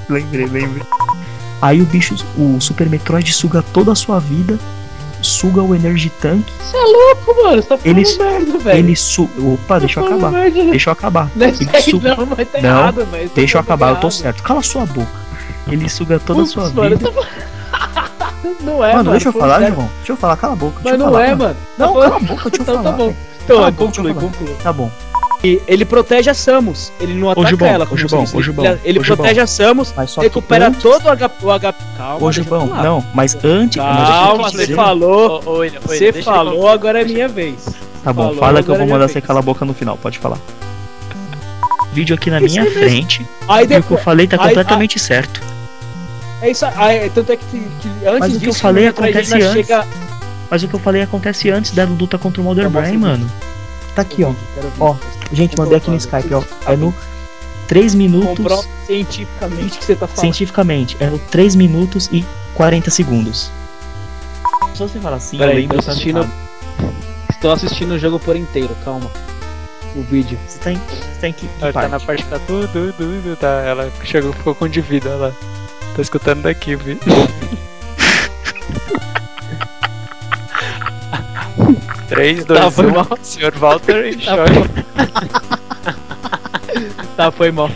lembrei, lembrei. Aí o bicho, o Super Metroid suga toda a sua vida, suga o Energy Tank, Você é louco, mano. Você tá falando Eles- merda, velho. ele suga. Opa, deixa eu Tá acabar. merda? Deixa eu acabar. Não, Ele aí suga. não, mas tá Não, errado, mas Deixa eu tá acabar, eu tô errado. certo. Cala sua boca. Ele suga toda a Putz, sua mano, vida. eu tô- Não é, mano, mano. deixa eu falar, sério. João. Deixa eu falar, cala a boca. Mas não falar, é, mano. Não, Tá cala a boca, deixa eu Então falar. tá bom. Então, é, conclui, conclui. Tá bom. E ele protege a Samus. Ele não ataca Gilbão, ela. como Gilbão, você. Gilbão, ele ele protege a Samus, recupera antes- todo o HP. O HP calma, Ô, não, mas antes. Calma, você dizer. falou. Ô, ô, William, Você falou, agora é minha vez. Tá bom, Falou, fala que eu vou é mandar você calar a boca no final, pode falar. Vídeo aqui na minha mesmo. frente. Aí E o que eu falei tá aí- completamente certo. É isso aí. Tanto é que, que antes Mas o que eu disso, falei o Metroid acontece antes. Chega... Mas o que eu falei acontece antes da luta contra o Mother Tá bom, Brain, sim. mano. Tá aqui, ó. Ó, gente, mandei aqui no Skype, ó. É no 3 minutos. Comprova cientificamente que você tá falando. Cientificamente, é no 3 minutos e 40 segundos. Só você falar assim, eu Peraí, lembro tô tá assistindo. Estou assistindo o jogo por inteiro, calma. O vídeo. Você tá em, você tá em que, que Ela tá parte? na parte que tá tudo, tudo, tudo, tá. Ela chegou, ficou com de vida, ela tá escutando daqui, viu? Três, dois, Tá, foi um, mal. Sr. Walter e Tá. Tá, foi mal.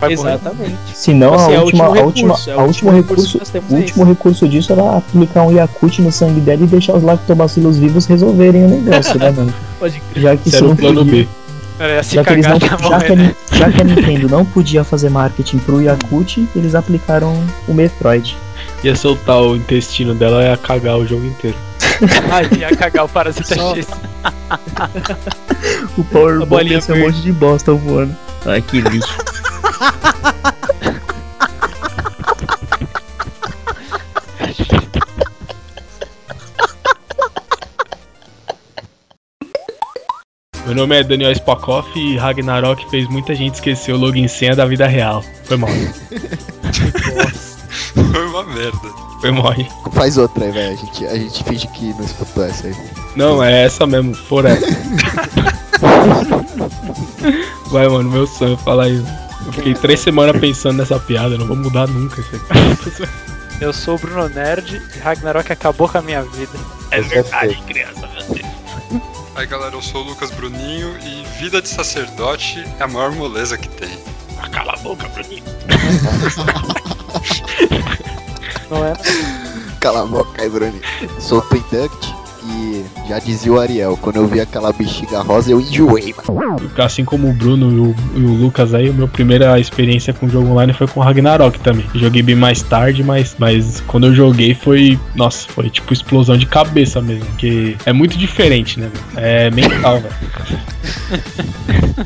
Vai morrer. Exatamente. Se não, Assim, a é o última, último a última, recurso, é o a último recurso recurso, o é último recurso disso era aplicar um Yakut no sangue dela e deixar os lactobacilos vivos resolverem o negócio, né, mano? Pode crer. Já que Isso era o plano B. Já que, eles cagar não, tá já, que a, já que a Nintendo não podia fazer marketing pro Yakut, eles aplicaram o Metroid. Ia soltar o intestino dela e ia cagar o jogo inteiro. Ai, ia cagar o parasita Só- X. O bolinha ia ser um monte de bosta voando. Ai, que lixo. Meu nome é Daniel Spakoff e Ragnarok fez muita gente esquecer o login senha da vida real. Foi mal. Foi uma merda. Foi mal. hein? Faz outra aí, velho. A gente, a gente finge que não escutou essa aí. Não, é essa mesmo, for essa. Vai, mano, meu sonho falar isso. Eu fiquei três semanas pensando nessa piada, não vou mudar nunca isso aqui. Eu sou o Bruno Nerd e Ragnarok acabou com a minha vida. É verdade, criança, meu Deus. Aí galera, eu sou o Lucas Bruninho e vida de sacerdote é a maior moleza que tem. Ah, cala a boca, Bruninho. Não é? Cala a boca aí, Bruninho. Sou o Twin Duct e já dizia o Ariel, quando eu vi aquela bexiga rosa eu enjoei, mano. Assim como o Bruno e o, e o Lucas aí, a minha primeira experiência com jogo online foi com Ragnarok também. Joguei bem mais tarde, mas, mas quando eu joguei foi. Nossa, foi tipo explosão de cabeça mesmo. Porque é muito diferente, né? É mental, velho.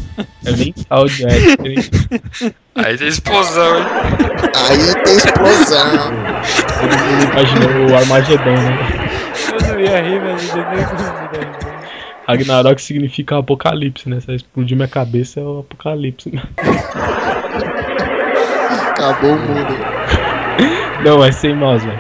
É mental, é diferente. Aí tem explosão, hein? Aí tem explosão. Todo mundo imaginou o Armagedon, né? Eu não ia rir, mas eu nem consegui rir. Ragnarok significa apocalipse, né? Se explodir minha cabeça é o apocalipse. Acabou o mundo. Não, mas sem nós, velho.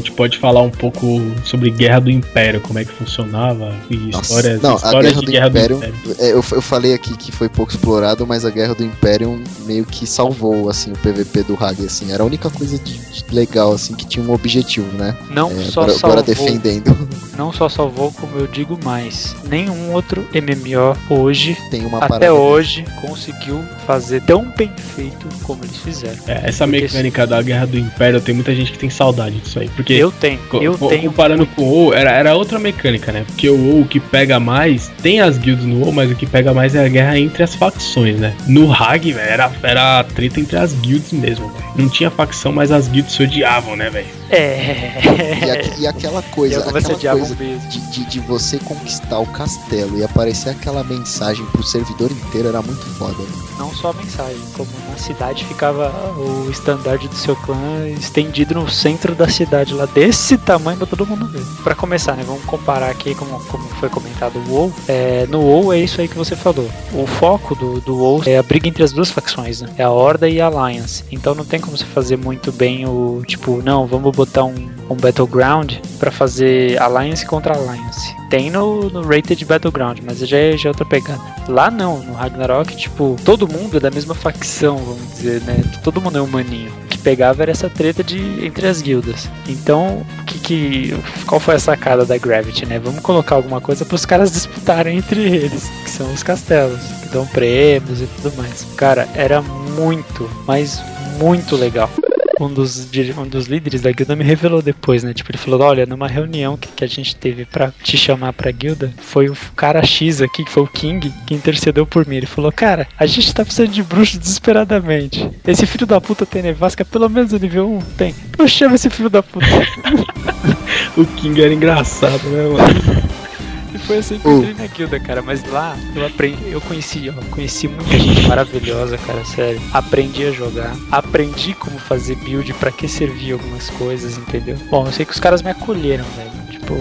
Gente pode falar um pouco sobre Guerra do Império, como é que funcionava e Nossa, histórias, não, a histórias Guerra de do Guerra Império, do Império. é, eu, eu falei aqui que foi pouco explorado, mas a Guerra do Império meio que salvou, assim, o PVP do Hag, assim, era a única coisa de, de legal, assim, que tinha um objetivo, né? Não É, só agora, salvou, agora defendendo. não só salvou, como eu digo mais, nenhum outro MMO hoje, Tem uma até parada hoje, conseguiu fazer tão bem feito como eles fizeram. É, essa Porque mecânica da Guerra do Império, tem muita gente que tem saudade disso aí. Porque Eu tenho, eu co- tenho comparando com o WoW, era, era outra mecânica, né? Porque o WoW o que pega mais, tem as guilds no WoW, mas o que pega mais é a guerra entre as facções, né? No Hag, velho, era, era a treta entre as guilds mesmo, velho. Não tinha facção, mas as guilds se odiavam, né, velho? É. E, aqu- e aquela coisa, a aquela coisa de, de, de você conquistar o castelo e aparecer aquela mensagem pro servidor inteiro era muito foda. né? Não só a mensagem, como na cidade ficava o estandarte do seu clã estendido no centro da cidade, lá desse tamanho pra todo mundo ver. Pra começar, né, vamos comparar aqui como, como foi comentado o WoW. É, no WoW é isso aí que você falou. O foco do, do WoW é a briga entre as duas facções, né? É a Horda e a Alliance. Então não tem como você fazer muito bem o tipo, não, vamos botar um, um Battleground pra fazer Alliance contra Alliance. Tem no, no Rated Battleground, mas já é, já é outra pegada. Lá não, no Ragnarok, tipo, todo mundo é da mesma facção, vamos dizer, né? Todo mundo é humaninho. O que pegava era essa treta de entre as guildas. Então, que, que qual foi a sacada da Gravity, né? Vamos colocar alguma coisa para os caras disputarem entre eles, que são os castelos, que dão prêmios e tudo mais. Cara, era muito, mas muito legal um dos, um dos líderes da guilda me revelou depois, né? Tipo, ele falou: Olha, numa reunião que, que a gente teve pra te chamar pra guilda, foi o cara X aqui, que foi o King, que intercedeu por mim. Ele falou: Cara, a gente tá precisando de bruxo desesperadamente. Esse filho da puta tem nevasca, pelo menos o nível 1 tem. Eu chamo esse filho da puta. O King era engraçado, né, mano? Foi assim que eu entrei na guilda, cara. Mas lá eu aprendi, eu conheci, ó, conheci muita gente maravilhosa, cara, sério. Aprendi a jogar, aprendi como fazer build, pra que servir algumas coisas, entendeu? Bom, eu sei que os caras me acolheram, velho. Tipo,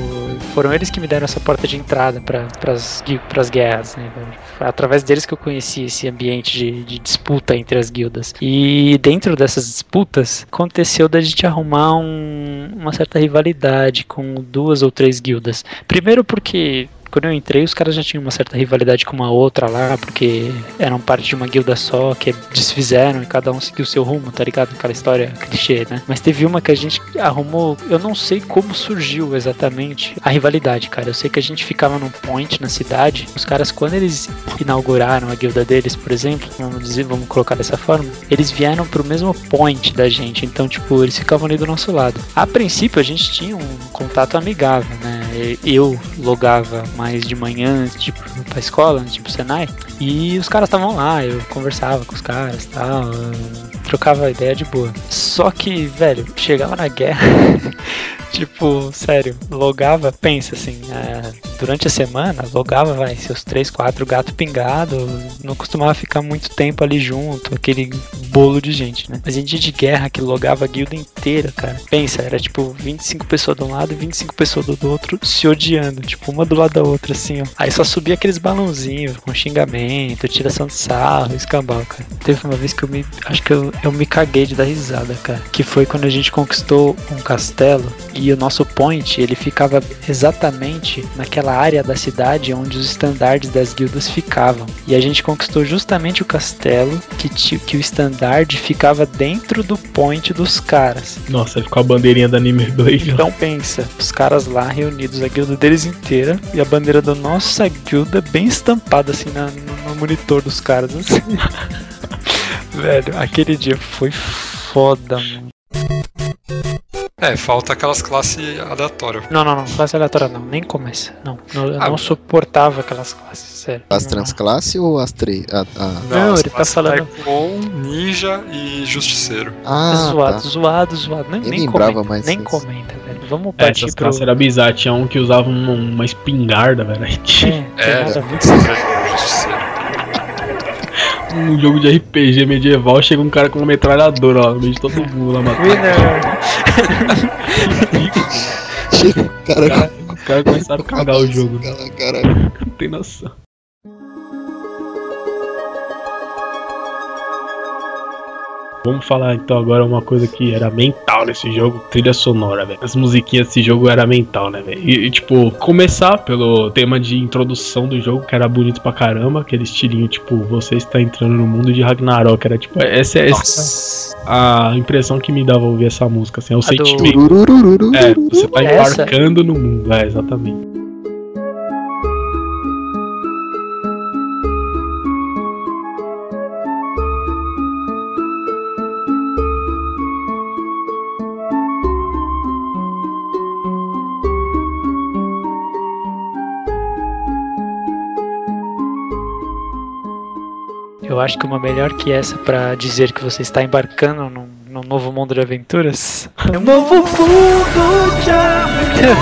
foram eles que me deram essa porta de entrada para pras guerras, né? velho? Foi através deles que eu conheci esse ambiente de, de disputa entre as guildas. E dentro dessas disputas, aconteceu da gente arrumar um- uma certa rivalidade com duas ou três guildas. Primeiro porque quando eu entrei, os caras já tinham uma certa rivalidade com uma outra lá, porque eram parte de uma guilda só, que desfizeram e cada um seguiu seu rumo, tá ligado? Aquela história clichê, né? Mas teve uma que a gente arrumou, eu não sei como surgiu exatamente a rivalidade, cara. Eu sei que a gente ficava num point na cidade, os caras, quando eles inauguraram a guilda deles, por exemplo, vamos dizer, vamos colocar dessa forma, eles vieram pro mesmo point da gente, então, tipo, eles ficavam ali do nosso lado. A princípio, a gente tinha um contato amigável, né? Eu logava mais de manhã pro- pra escola, ir pro Senai, e os caras estavam lá, eu conversava com os caras e tal, trocava ideia de boa. Só que, velho, chegava na guerra, tipo, sério, logava, pensa assim, é, durante a semana, logava, vai, seus três, quatro gato pingado, não costumava ficar muito tempo ali junto, aquele bolo de gente, né? Mas em dia de guerra que logava a guilda inteira, cara. Pensa, era tipo 25 pessoas de um lado e 25 pessoas do outro se odiando, tipo, uma do lado da outra, assim, ó. Aí só subia aqueles balãozinhos com xingamento, tiração de sarro, escambau, cara. Teve uma vez que eu me. Acho que eu, eu me caguei de dar risada, cara. Que foi quando a gente conquistou um castelo e o nosso point, ele ficava exatamente naquela área da cidade onde os estandartes das guildas ficavam. E a gente conquistou justamente o castelo que, que o estandarte ficava dentro do point dos caras. Nossa, ficou a bandeirinha da Anime Blade. Então pensa, os caras lá reunidos, a guilda deles inteira e a bandeira da nossa guilda bem estampada assim na- no, no monitor dos caras. Assim. Velho, aquele dia foi foda, mano. É, falta aquelas classes aleatórias. Não, não, não, classe aleatória não, nem começa. Não, não eu Ah, não suportava aquelas classes, sério. As Não, transclasse ou as três? A, a- Não, as ele tá falando- Taekwondo, ninja e justiceiro. Ah, zoado, tá. zoado, zoado. Nem, Nem nem lembrava comenta, mais nem disso. comenta, velho. Vamos É, partir essas pro. classes era bizarro. Tinha um que usava uma, uma espingarda, velho. É, É, nada a ver. justiceiro. um jogo de RPG medieval, chega um cara com uma metralhadora lá no meio de todo mundo lá matando. O cara Os caras começaram a cagar o jogo. né? Cara, cara. Não tem noção. Vamos falar então agora uma coisa que era mental nesse jogo, trilha sonora, velho. As musiquinhas desse jogo era mental, né, velho? E, e, tipo, começar pelo tema de introdução do jogo, que era bonito pra caramba, aquele estilinho, tipo, você está entrando no mundo de Ragnarok, era tipo, essa, essa é a impressão que me dava ouvir essa música, assim, é o A do- sentimento. Tururururu. É, você tá Essa? embarcando no mundo, é, exatamente. Eu acho que uma melhor que essa pra dizer que você está embarcando num, num novo mundo de aventuras. É um novo mundo de aventuras.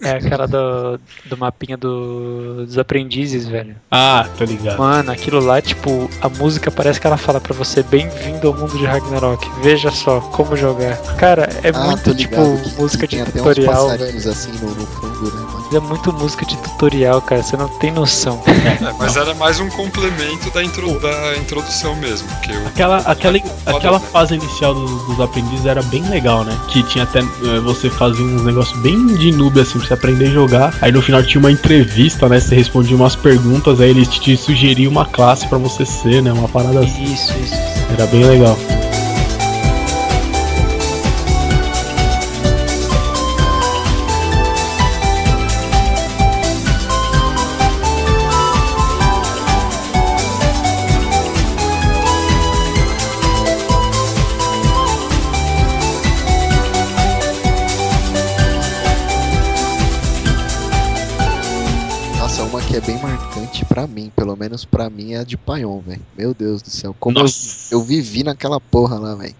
É aquela do, do mapinha do- dos aprendizes, velho. Ah, tô ligado. Mano, aquilo lá, tipo, a música parece que ela fala pra você bem-vindo ao mundo de Ragnarok. Veja só como jogar. Cara, é Ah, muito tipo que- música que de tem até uns tutorial, passarinhos assim no, no fundo, né, mano? É muito música de tutorial, cara. Você não tem noção. É, mas era mais um complemento da, intro- da introdução mesmo. Porque o Aquela, aquela, Foda, aquela né? fase inicial dos, dos aprendizes era bem legal, né? Que tinha até eh, você fazia uns negócios bem de assim pra você aprender a jogar. Aí no final tinha uma entrevista, né? Você respondia umas perguntas, aí eles te sugeriam uma classe pra você ser, né? Uma parada assim. Isso, isso. Era bem legal. Menos pra mim, é a de Paion, velho. Meu Deus do céu. Como eu, eu vivi naquela porra lá, velho.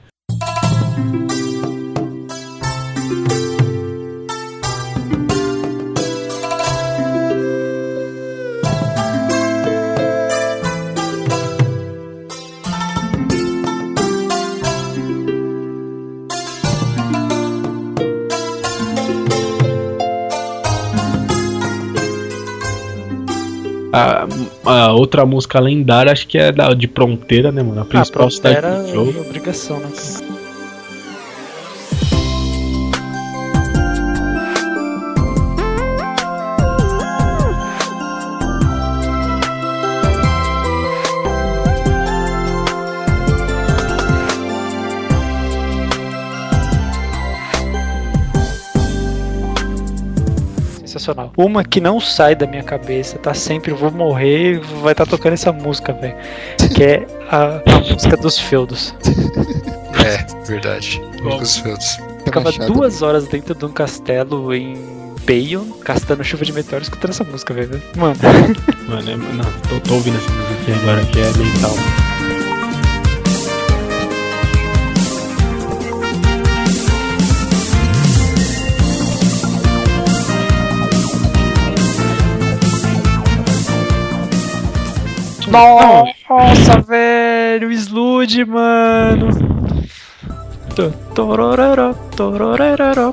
A, outra música lendária, acho que é da, de Fronteira, né, mano? A Ah, principal cidade era do jogo. obrigação, né? Sensacional. Uma que não sai da minha cabeça, tá sempre, vou morrer, vai estar tocando essa música, velho. Que é a, a música dos feudos. É, verdade. Os feudos. Ficava Machado. duas horas dentro de um castelo em Bayon, castando chuva de meteoro, escutando essa música, velho. Mano, Mano, é, não, tô, tô ouvindo essa música aqui agora que é mental. Nossa, velho, o Slude, mano. To- torororó, torororó.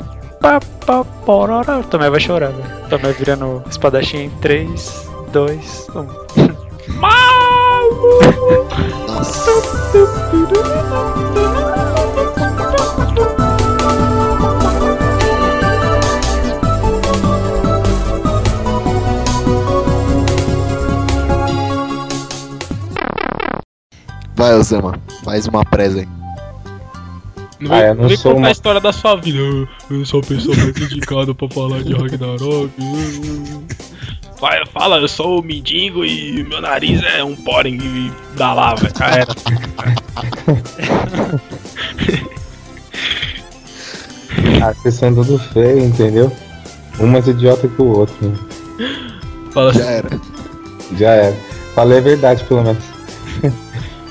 Tomé vai chorar, velho. Tomé virando espadachim em 3, 2, 1. Vai, Osama, faz uma presa aí. Não Ah, vem, eu não vem sou contar uma- a história da sua vida. Eu, eu sou a pessoa mais indicada pra falar de Ragnarok. Vai, fala, eu sou o mendigo e meu nariz é um porém e da lava, já era. Ah, vocês são tudo feio, entendeu? Um mais idiota que o outro. Fala Já era. Já era. Falei a verdade, pelo menos.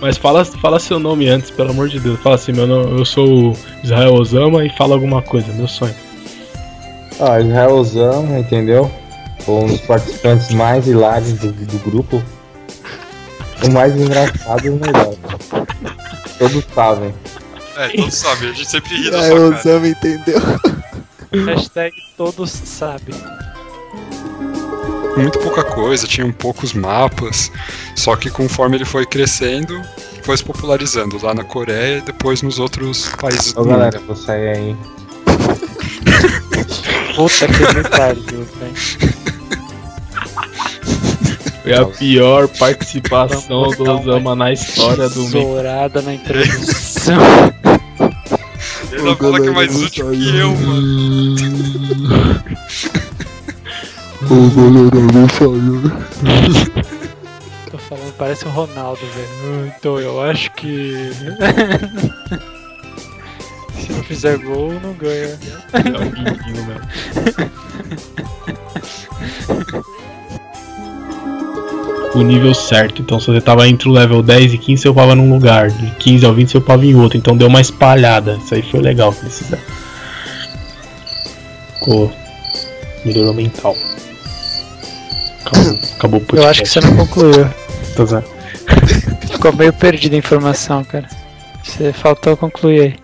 Mas fala, fala seu nome antes, pelo amor de Deus. Fala assim, meu nome, eu sou o Israel Osama e fala alguma coisa, meu sonho. Ó, Israelzão, entendeu? Um dos participantes mais hilários do, do grupo. O mais engraçado e o melhor. Todos sabem. É, todos sabem, a gente sempre ri da sua o cara. Osama entendeu. Hashtag todos sabem. Muito pouca coisa, tinham poucos mapas. Só que conforme ele foi crescendo, foi se popularizando lá na Coreia e depois nos outros países Ô do galera, mundo. vou sair aí. Puta que pariu. Foi a pior participação do Osama na história do meio. Zourada na introdução. Ele não fala que é mais útil que eu, mano. O goleiro não saiu. Tô falando, parece o Ronaldo, velho. Então eu acho que. Se não fizer gol, não ganha. É um mendigo, velho. O nível certo, então se você tava entre o level 10 e 15, você upava num lugar, de 15 ao 20 você upava em outro, então deu uma espalhada. Isso aí foi legal que eles fizeram. Ficou. melhorou mental. Acabou, acabou o Eu podcast. acho que você não concluiu. Tô zoando. Ficou meio perdido a informação, cara. Você faltou concluir aí.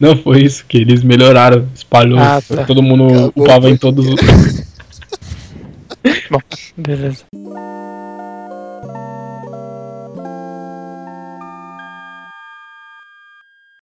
Não foi isso, que eles melhoraram, espalhou, Ah, tá. todo mundo Acabou, upava em todos os. Bom, beleza.